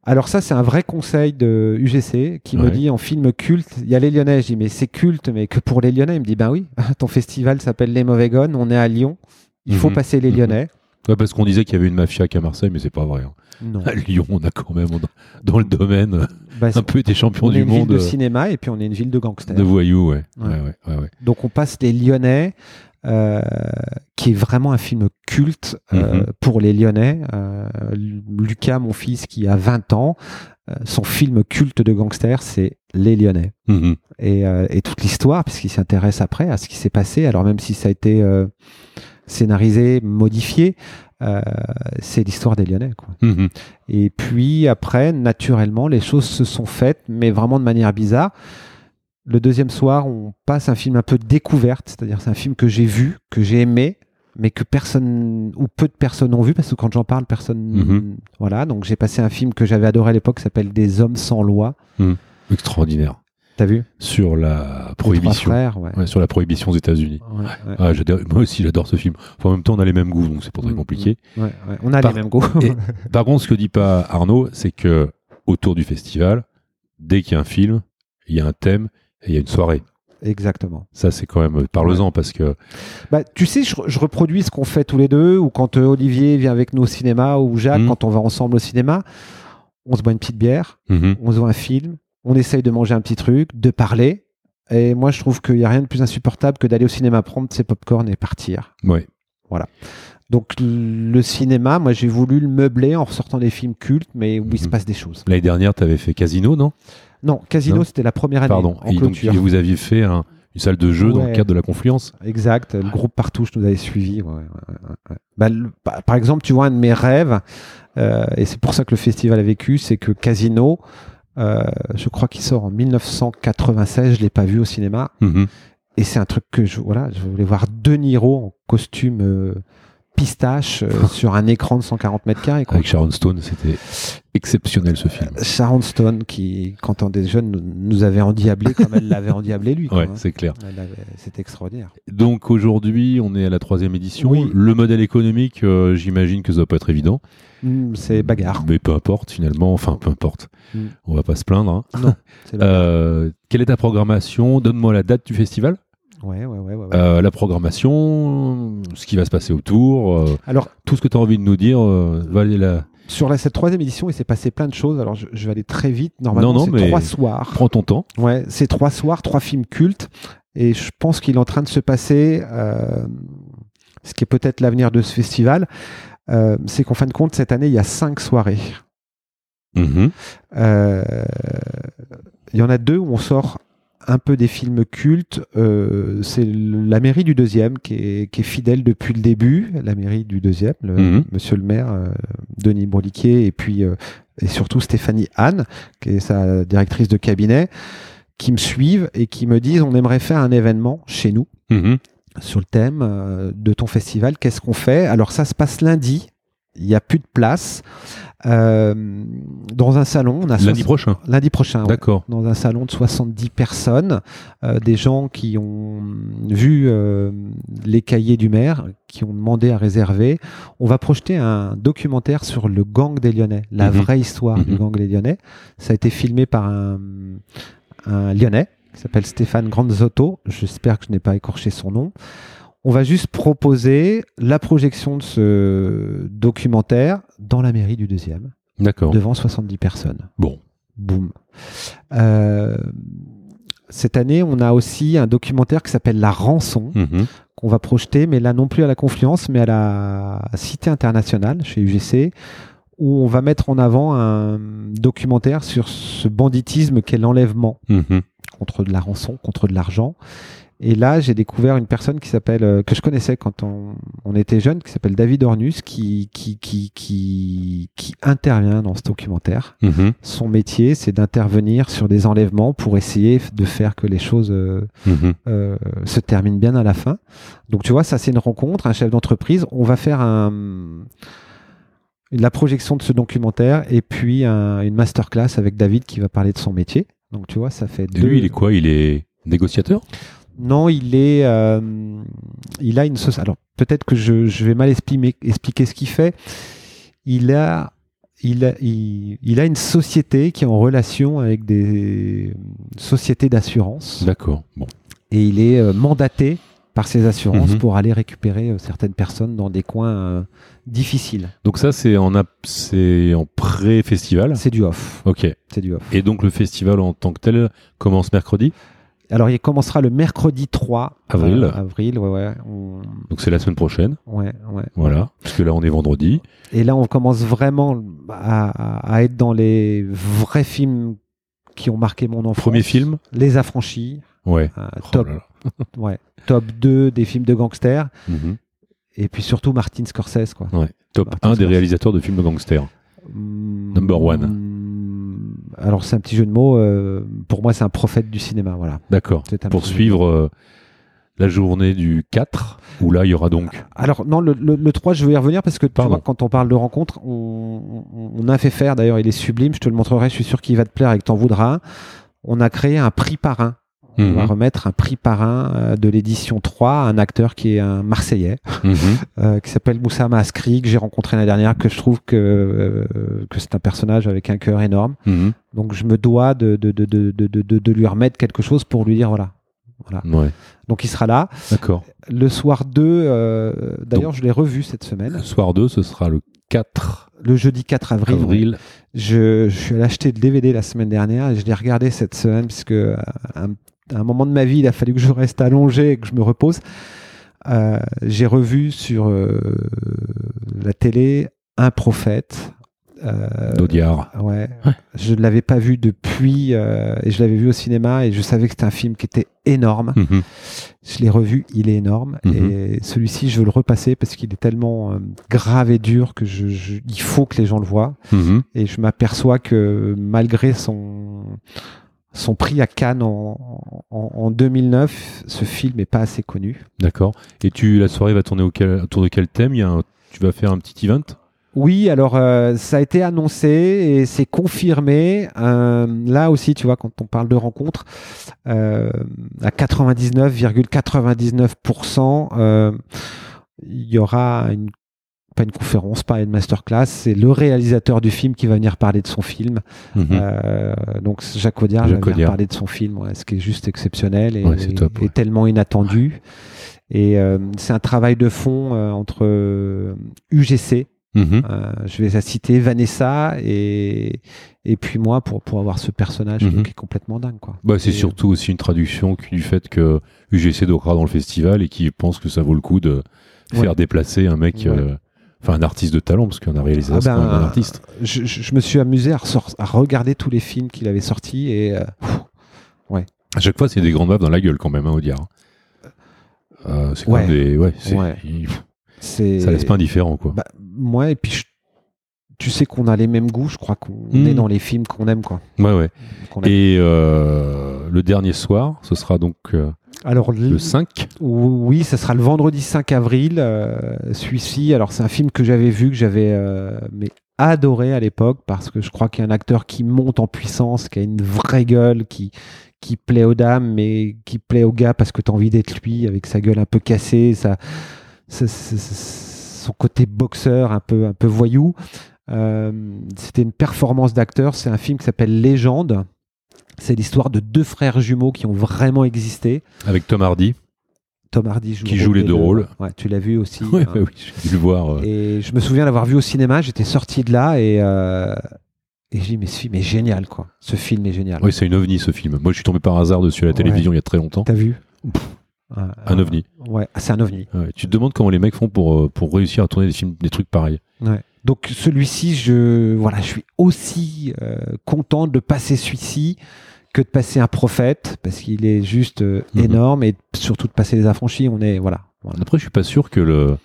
Alors ça, c'est un vrai conseil de UGC qui me dit en film culte, il y a les Lyonnais. Je dis mais c'est culte, mais que pour les Lyonnais? Il me dit ben oui, *laughs* ton festival s'appelle Les Mauvais Gones, on est à Lyon, il faut Mhm. passer les Mhm. Lyonnais. Ouais, parce qu'on disait qu'il y avait une mafia qu'à Marseille, mais c'est pas vrai. hein. Non. À Lyon, on a quand même, dans le domaine, *laughs* Bah, un peu été champion on est du une monde ville de euh, cinéma et puis on est une ville de gangsters. de voyous, ouais. Ouais. Ouais, ouais, ouais, ouais. Donc on passe les Lyonnais, euh, qui est vraiment un film culte euh, Mhm. pour les Lyonnais. Euh, Lucas, mon fils, qui a 20 ans, euh, son film culte de gangster, c'est Les Lyonnais. Mhm. Et, euh, et toute l'histoire, puisqu'il s'intéresse après à ce qui s'est passé, alors même si ça a été euh, scénarisé, modifié, euh, c'est l'histoire des Lyonnais. Quoi. Mhm. Et puis après, naturellement, les choses se sont faites, mais vraiment de manière bizarre. Le deuxième soir, on passe un film un peu découverte, c'est-à-dire c'est un film que j'ai vu, que j'ai aimé, mais que personne ou peu de personnes ont vu parce que quand j'en parle, personne. Mhm. Voilà, donc j'ai passé un film que j'avais adoré à l'époque, qui s'appelle Des hommes sans loi. Extraordinaire. T'as vu? Sur la prohibition. frères, ouais. Ouais, sur la prohibition aux États-Unis. Ouais. Ah, moi aussi, j'adore ce film. Enfin, en même temps, on a les mêmes goûts, donc c'est pas très Mm, compliqué. On a Par- les mêmes goûts. Et- Par contre, ce que dit pas Arnaud, c'est que autour du festival, dès qu'il y a un film, il y a un thème et il y a une soirée. Exactement. Ça, c'est quand même. Parle-en parce que. Bah, tu sais, je, je reproduis ce qu'on fait tous les deux, ou quand euh, Olivier vient avec nous au cinéma, ou Jacques, Mhm. quand on va ensemble au cinéma, on se boit une petite bière, Mhm. on se voit un film, on essaye de manger un petit truc, de parler. Et moi, je trouve qu'il n'y a rien de plus insupportable que d'aller au cinéma prendre ses pop-corn et partir. Ouais. Donc, le cinéma, moi, j'ai voulu le meubler en ressortant des films cultes, mais où il se Mhm. passe des choses. L'année dernière, tu avais fait Casino, non? Non, Casino, c'était la première année. Pardon. en Et donc, clôture. et vous aviez fait un- une salle de jeu dans le cadre de la Confluence Exact, le groupe Partouche nous avait suivis. ouais, ouais. Bah, le- bah, par exemple, tu vois, un de mes rêves, euh, et c'est pour ça que le festival a vécu, c'est que Casino, euh, je crois qu'il sort en 1996, je l'ai pas vu au cinéma, Mhm. et c'est un truc que je, voilà, je voulais voir De Niro en costume euh, pistache euh, *laughs* sur un écran de 140 mètres carrés. Avec Sharon Stone, c'était exceptionnel ce film. Sharon Stone, qui, quand on était jeunes, nous, nous avait endiablé *laughs* comme elle l'avait endiablé lui. Ouais, hein. c'est clair. C'était extraordinaire. Donc aujourd'hui, on est à la troisième édition. Oui. Le modèle économique, euh, j'imagine que ça va pas être évident. Hmm, c'est bagarre. Mais peu importe finalement. Enfin, peu importe. Mm. On va pas se plaindre. hein. C'est. *laughs* Euh, quelle est ta programmation? Donne-moi la date du festival. Ouais, ouais, ouais, ouais, ouais. Euh, la programmation, ce qui va se passer autour, euh, Alors, tout ce que tu as envie de nous dire, euh, va aller là. sur la, cette troisième édition, il s'est passé plein de choses. Alors, je, je vais aller très vite. Normalement, Non, non, c'est trois soirs. Prends ton temps. Ouais, c'est trois soirs, trois films cultes. Et je pense qu'il est en train de se passer, ce qui est peut-être l'avenir de ce festival, c'est qu'en fin de compte, cette année, il y a cinq soirées. Mhm. Il y en a deux où on sort un peu des films cultes. Euh, c'est la mairie du deuxième qui est, qui est fidèle depuis le début. La mairie du deuxième, le, Mhm. monsieur le maire, euh, Denis Broliquier, et puis euh, et surtout Stéphanie Anne, qui est sa directrice de cabinet, qui me suivent et qui me disent on aimerait faire un événement chez nous Mhm. sur le thème de ton festival. Qu'est-ce qu'on fait? Alors ça se passe lundi. Il n'y a plus de place. Euh, dans un salon, on a Lundi prochain. lundi prochain. ouais. D'accord. Dans un salon de 70 personnes, euh, des gens qui ont vu euh, les cahiers du maire, qui ont demandé à réserver. On va projeter un documentaire sur le gang des Lyonnais, la Mhm. vraie histoire du Mhm. gang des Lyonnais. Ça a été filmé par un, un Lyonnais qui s'appelle Stéphane Grandzotto. J'espère que je n'ai pas écorché son nom. On va juste proposer la projection de ce documentaire dans la mairie du deuxième, D'accord. devant 70 personnes. Bon. Boum. Euh, cette année, on a aussi un documentaire qui s'appelle La Rançon, Mhm. qu'on va projeter, mais là non plus à la Confluence, mais à la Cité internationale chez UGC, où on va mettre en avant un documentaire sur ce banditisme qu'est l'enlèvement Mhm. contre de la rançon, contre de l'argent. Et là, j'ai découvert une personne qui s'appelle euh, que je connaissais quand on, on était jeune, qui s'appelle David Ornus, qui qui, qui qui qui intervient dans ce documentaire. Mhm. Son métier, c'est d'intervenir sur des enlèvements pour essayer de faire que les choses euh, Mhm. euh, se terminent bien à la fin. Donc tu vois, ça c'est une rencontre, un chef d'entreprise. On va faire un la projection de ce documentaire et puis un- une masterclass avec David qui va parler de son métier. Donc tu vois, ça fait Et deux. lui, il est quoi? Il est négociateur? Non, il est, euh, il a une. Alors peut-être que je, je vais mal expliquer ce qu'il fait. Il a, il a, il, il a une société qui est en relation avec des sociétés d'assurance D'accord. Bon. et il est euh, mandaté par ces assurances Mhm. pour aller récupérer euh, certaines personnes dans des coins euh, difficiles. Donc ça, c'est en, en pré-festival? C'est du off. Ok. C'est du off. Et donc le festival en tant que tel commence mercredi? Alors il commencera le mercredi 3 Avril. euh, avril, ouais, ouais. On- Donc c'est la semaine prochaine. ouais, ouais. Voilà. Parce que là, on est vendredi. Et là, on commence vraiment à, être dans les vrais films qui ont marqué mon enfance. Premier film Les Affranchis, Ouais. euh, Oh top, là là. *laughs* ouais, top 2 des films de gangsters. Mhm. Et puis surtout Martin Scorsese, quoi. Ouais. Top Martin 1 des réalisateurs de films de gangsters. Mm, Number one. Alors, c'est un petit jeu de mots. euh, pour moi, c'est un prophète du cinéma, voilà. D'accord. Pour suivre euh, la journée du 4, où là, il y aura donc. Alors non, le, le- le 3, je vais y revenir parce que tu vois, quand on parle de rencontre, on, on- on a fait faire, d'ailleurs il est sublime, je te le montrerai, je suis sûr qu'il va te plaire et que t'en voudras. On a créé un prix parrain. On Mhm. va remettre un prix parrain euh, de l'édition 3 à un acteur qui est un Marseillais, Mhm. *laughs* euh, qui s'appelle Moussama Askri, que j'ai rencontré l'année dernière, que je trouve que, euh, que c'est un personnage avec un cœur énorme. Mhm. Donc je me dois de, de, de, de, de, lui remettre quelque chose pour lui dire voilà. voilà. Ouais. Donc il sera là. D'accord. Le soir 2, euh, d'ailleurs je l'ai revu cette semaine. Le soir 2, ce sera le 4 le jeudi 4 avril. avril. Je, je suis allé acheter le DVD la semaine dernière et je l'ai regardé cette semaine puisque euh, un, à un moment de ma vie, il a fallu que je reste allongé et que je me repose. Euh, J'ai revu sur euh, la télé Un prophète. Euh, d'Audiard. ouais. Je ne l'avais pas vu depuis euh, et je l'avais vu au cinéma et je savais que c'était un film qui était énorme. Mhm. Je l'ai revu, il est énorme. Mhm. Et celui-ci, je veux le repasser parce qu'il est tellement euh, grave et dur que je, je- il faut que les gens le voient. Mhm. Et je m'aperçois que malgré son, son prix à Cannes en, en, en 2009, ce film n'est pas assez connu. D'accord. Et tu, la soirée va tourner autour de quel thème? Il y a un- Tu vas faire un petit event? Oui, alors euh, ça a été annoncé et c'est confirmé. Euh, là aussi, tu vois, quand on parle de rencontres, euh, à 99,99%, euh, il y aura une pas une conférence, pas une masterclass, c'est le réalisateur du film qui va venir parler de son film. Mhm. Euh, donc Jacques Audiard Jacques va venir Audiard. parler de son film, ouais, ce qui est juste exceptionnel et, Ouais, c'est top, et ouais. tellement inattendu. Et euh, c'est un travail de fond euh, entre UGC, Mhm. je vais la citer Vanessa et, et puis moi pour, pour avoir ce personnage Mhm. qui est complètement dingue. Quoi. Bah, c'est surtout aussi une traduction du fait que UGC dockera dans le festival et qui pense que ça vaut le coup de faire déplacer un mec, Ouais. euh, enfin un artiste de talent, parce qu'un réalisateur, Ah c'est quand ben, même un artiste. Je, me suis amusé à, regarder tous les films qu'il avait sortis et euh, pff, À chaque fois, c'est des grandes baves dans la gueule quand même, hein, Audiard. Euh, c'est Ouais. des. Ouais, c'est- Ouais. ça laisse pas indifférent, quoi. Bah, moi et puis je- tu sais qu'on a les mêmes goûts, je crois qu'on Mm. est dans les films qu'on aime quoi. ouais, ouais. qu'on. Et euh, le dernier soir, ce sera donc Alors le 5. Oui, ça sera le vendredi 5 avril. euh, Celui-ci, alors c'est un film que j'avais vu, que j'avais euh, mais adoré à l'époque parce que je crois qu'il y a un acteur qui monte en puissance, qui a une vraie gueule, qui qui plaît aux dames, mais qui plaît aux gars parce que tu as envie d'être lui, avec sa gueule un peu cassée, sa, sa- sa- sa- son côté boxeur un peu un peu voyou. Euh, C'était une performance d'acteur. C'est un film qui s'appelle Légende. C'est l'histoire de deux frères jumeaux qui ont vraiment existé. Avec Tom Hardy. Tom Hardy joue, Qui joue les deux rôles. Ouais, tu l'as vu aussi. *laughs* Ouais, hein. bah oui, j'ai dû le voir. euh. Et je me souviens l'avoir vu au cinéma. J'étais sorti de là et euh, et j'ai dit mais ce film est génial quoi. Ce film est génial. Oui, c'est une ovni ce film. Moi, je suis tombé par hasard dessus à la Ouais. télévision il y a très longtemps. T'as vu Un ovni. Ouais, c'est un ovni. Tu te demandes comment les mecs font pour, euh, pour réussir à tourner des films, des trucs pareils. Ouais. Donc celui-ci, je voilà, je suis aussi euh, content de passer celui-ci que de passer un prophète parce qu'il est juste euh, Mhm. énorme et surtout de passer les affranchis. On est voilà. voilà. Après, je suis pas sûr que le,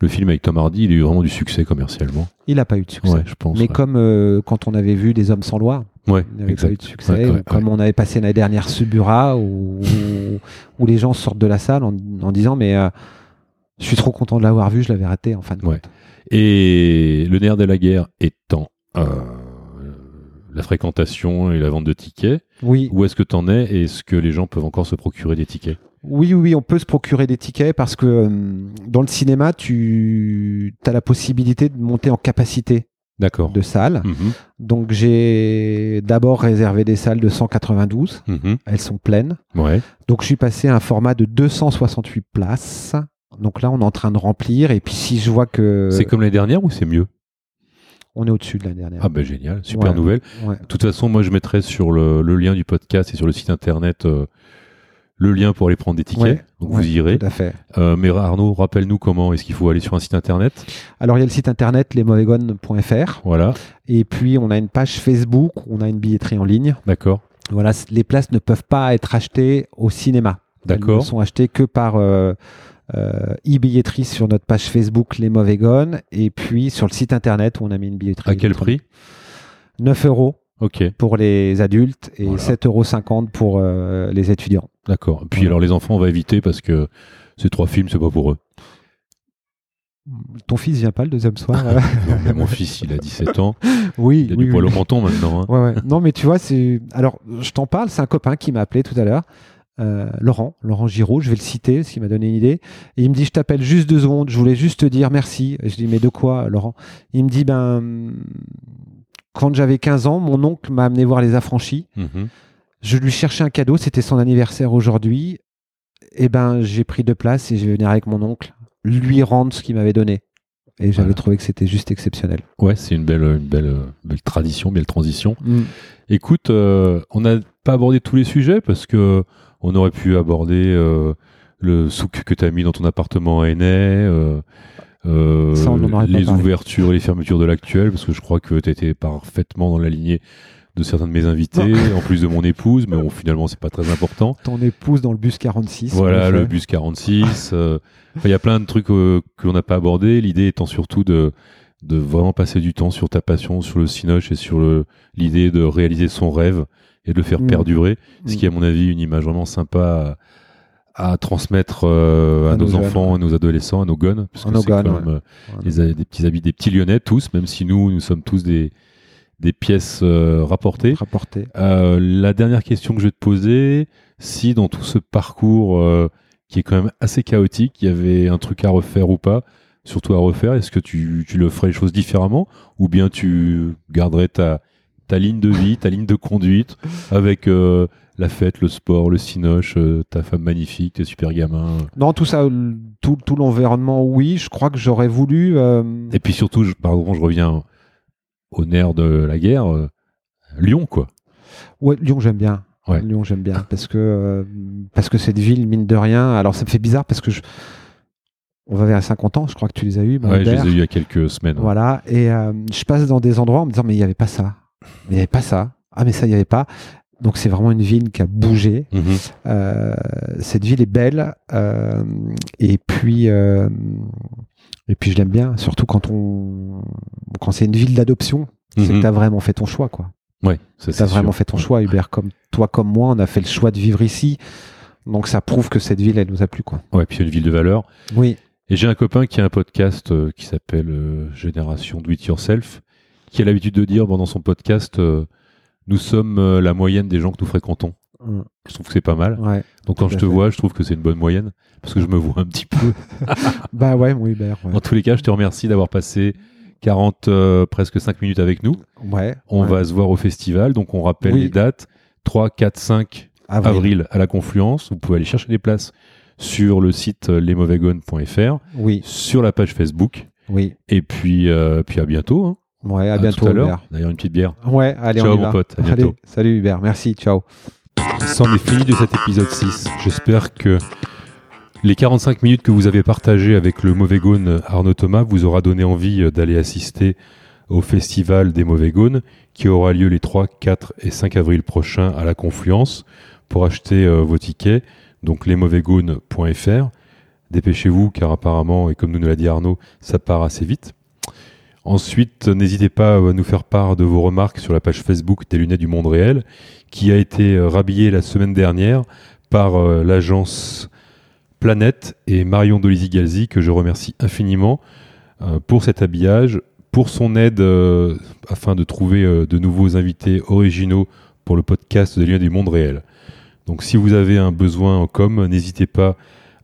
le film avec Tom Hardy, il ait eu vraiment du succès commercialement. Il n'a pas eu de succès. Ouais, je pense. Mais ouais. comme euh, quand on avait vu des hommes sans loi, Ouais, il n'avait pas eu de succès. Ou comme on avait passé l'année dernière Subura, où, *laughs* où, où les gens sortent de la salle en, en disant mais je suis trop content de l'avoir vu, je l'avais raté en fin de compte. Et le nerf de la guerre étant euh, la fréquentation et la vente de tickets, Oui, où est-ce que tu en es et est-ce que les gens peuvent encore se procurer des tickets? Oui, oui, on peut se procurer des tickets parce que euh, dans le cinéma, tu as la possibilité de monter en capacité de salle. Mhm, Donc j'ai d'abord réservé des salles de 192, mhm. elles sont pleines. Ouais. Donc je suis passé à un format de 268 places. Donc là, on est en train de remplir. Et puis si je vois que C'est comme l'année dernière ou c'est mieux? On est au-dessus de l'année dernière. Ah ben génial, super Ouais. nouvelle. Ouais. De toute façon, moi je mettrai sur le, le lien du podcast et sur le site internet euh, le lien pour aller prendre des tickets. Ouais, Donc vous irez. Tout à fait. Euh, mais Arnaud, rappelle-nous comment est-ce qu'il faut aller sur un site internet? Alors il y a le site internet lesmauvaisgones.fr Voilà, et puis on a une page Facebook, on a une billetterie en ligne. d'accord. Voilà, les places ne peuvent pas être achetées au cinéma. Elles ne D'accord. sont achetées que par euh, e-billetterie sur notre page Facebook Les Mauvais Gones et puis sur le site internet où on a mis une billetterie. À quel prix? 9 euros Ok, pour les adultes et Voilà. 7,50 euros pour euh, les étudiants. d'accord. Puis alors les enfants, on va éviter parce que ces trois films, c'est pas pour eux. Ton fils vient pas le deuxième soir *laughs* euh Non, mais mon fils, il a 17 ans. *laughs* Oui, Il a oui, du poil oui. au menton maintenant. hein. Ouais, ouais. Non, mais tu vois, c'est. Alors, je t'en parle, c'est un copain qui m'a appelé tout à l'heure. Euh, Laurent, Laurent Giraud, je vais le citer, parce qu'il m'a donné une idée. Et il me dit Je t'appelle juste deux secondes, je voulais juste te dire merci. Et je dis Mais de quoi, Laurent? Il me dit Ben, quand j'avais 15 ans, mon oncle m'a amené voir les affranchis. Mhm. Je lui cherchais un cadeau, c'était son anniversaire aujourd'hui. Et ben, j'ai pris deux places et je vais venir avec mon oncle lui rendre ce qu'il m'avait donné. Et j'avais Voilà. trouvé que c'était juste exceptionnel. Ouais, c'est une belle, une belle, belle tradition, belle transition. Écoute, euh, on n'a pas abordé tous les sujets parce que on aurait pu aborder euh, le souk que tu as mis dans ton appartement à Ennay, euh, euh, Ça, les ouvertures et les fermetures de l'actuel, parce que je crois que tu étais parfaitement dans la lignée de certains de mes invités, en plus de mon épouse, mais bon, finalement, c'est pas très important. Ton épouse dans le bus 46. en Voilà, le bus 46. euh, Il y a plein de trucs euh, que l'on n'a pas abordés. L'idée étant surtout de, de vraiment passer du temps sur ta passion, sur le cinoche et sur l'idée de réaliser son rêve et de le faire Mm. perdurer. Ce Mm. qui est, à mon avis, une image vraiment sympa à, à transmettre euh, à, À nos, enfants, à nos adolescents, à nos gones. Parce que nos quand gones, euh, Voilà. les a- des petits habits, des petits lyonnais, tous, même si nous, nous sommes tous des, des pièces euh, rapportées. rapporté. Euh, la dernière question que je vais te poser, si dans tout ce parcours qui est quand même assez chaotique, il y avait un truc à refaire ou pas, surtout à refaire, est-ce que tu, tu le ferais les choses différemment ou bien tu garderais ta, ta ligne de vie, ta ligne de conduite avec euh, la fête, le sport, le cinoche, euh, ta femme magnifique, tes super gamins Non, tout ça, tout, tout l'environnement, oui. Je crois que j'aurais voulu. euh, Et puis surtout, je, pardon, je reviens au nerf de la guerre, Lyon quoi. Ouais, Lyon, j'aime bien. Ouais. Lyon, j'aime bien parce que parce que cette ville, mine de rien. Alors, ça me fait bizarre parce que je, on va vers 50 ans. Je crois que tu les as eu. Ouais, je les ai eu il y a quelques semaines. Voilà. Et euh, je passe dans des endroits en me disant mais il n'y avait pas ça. Mais il n'y avait pas ça. Ah mais ça il n'y avait pas. Donc c'est vraiment une ville qui a bougé. Mhm. Euh, cette ville est belle euh, et puis euh, et puis je l'aime bien, surtout quand on quand c'est une ville d'adoption, c'est que Mhm. tu as vraiment fait ton choix quoi. Ouais, ça Tu c'est as vraiment sûr. fait ton choix Hubert comme toi comme moi, on a fait le choix de vivre ici. Donc ça prouve que cette ville elle nous a plu quoi. Ouais, puis c'est une ville de valeur. Oui. Et j'ai un copain qui a un podcast qui s'appelle Génération Do It Yourself, qui a l'habitude de dire pendant son podcast euh, Nous sommes euh, la moyenne des gens que nous fréquentons. Mm. Je trouve que c'est pas mal. Ouais. Donc quand je te fait. vois, je trouve que c'est une bonne moyenne, parce que je me vois un petit peu. *laughs* Bah ouais, mon Hubert. Ouais. En tous les cas, je te remercie d'avoir passé 40, euh, presque 5 minutes avec nous. Ouais, On ouais. va se voir au festival, donc on rappelle Oui. les dates. 3, 4, 5 Avril. avril à la Confluence. Vous pouvez aller chercher des places sur le site lesmauvaisgones.fr, Oui, sur la page Facebook. oui. Et puis, euh, puis à bientôt. hein. Ouais, à, tout bientôt à l'heure. Hubert. D'ailleurs, une petite bière. Ouais, allez, Ciao, on y mon va. pote. À Allez, salut Hubert, merci, ciao. C'en est fini de cet épisode 6. J'espère que Les 45 minutes que vous avez partagées avec le mauvais Gaune Arnaud Thomas vous aura donné envie d'aller assister au Festival des Mauvais Gaunes qui aura lieu les 3, 4 et 5 avril prochains à la Confluence. Pour acheter euh, vos tickets, donc lesmauvaisgaunes.fr. Dépêchez-vous car apparemment, et comme nous l'a dit Arnaud, ça part assez vite. Ensuite, n'hésitez pas à nous faire part de vos remarques sur la page Facebook des lunettes du monde réel, qui a été euh, rhabillée la semaine dernière par euh, l'agence Planète et Marion Dolisi-Galzi, que je remercie infiniment euh, pour cet habillage, pour son aide euh, afin de trouver euh, de nouveaux invités originaux pour le podcast des liens du monde réel. Donc si vous avez un besoin en com, n'hésitez pas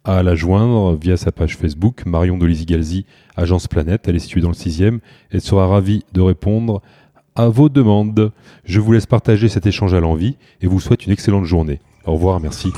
à la joindre via sa page Facebook, Marion Dolisi-Galzi, Agence Planète. Elle est située dans le 6e. Elle sera ravie de répondre à vos demandes. Je vous laisse partager cet échange à l'envie et vous souhaite une excellente journée. Au revoir, merci.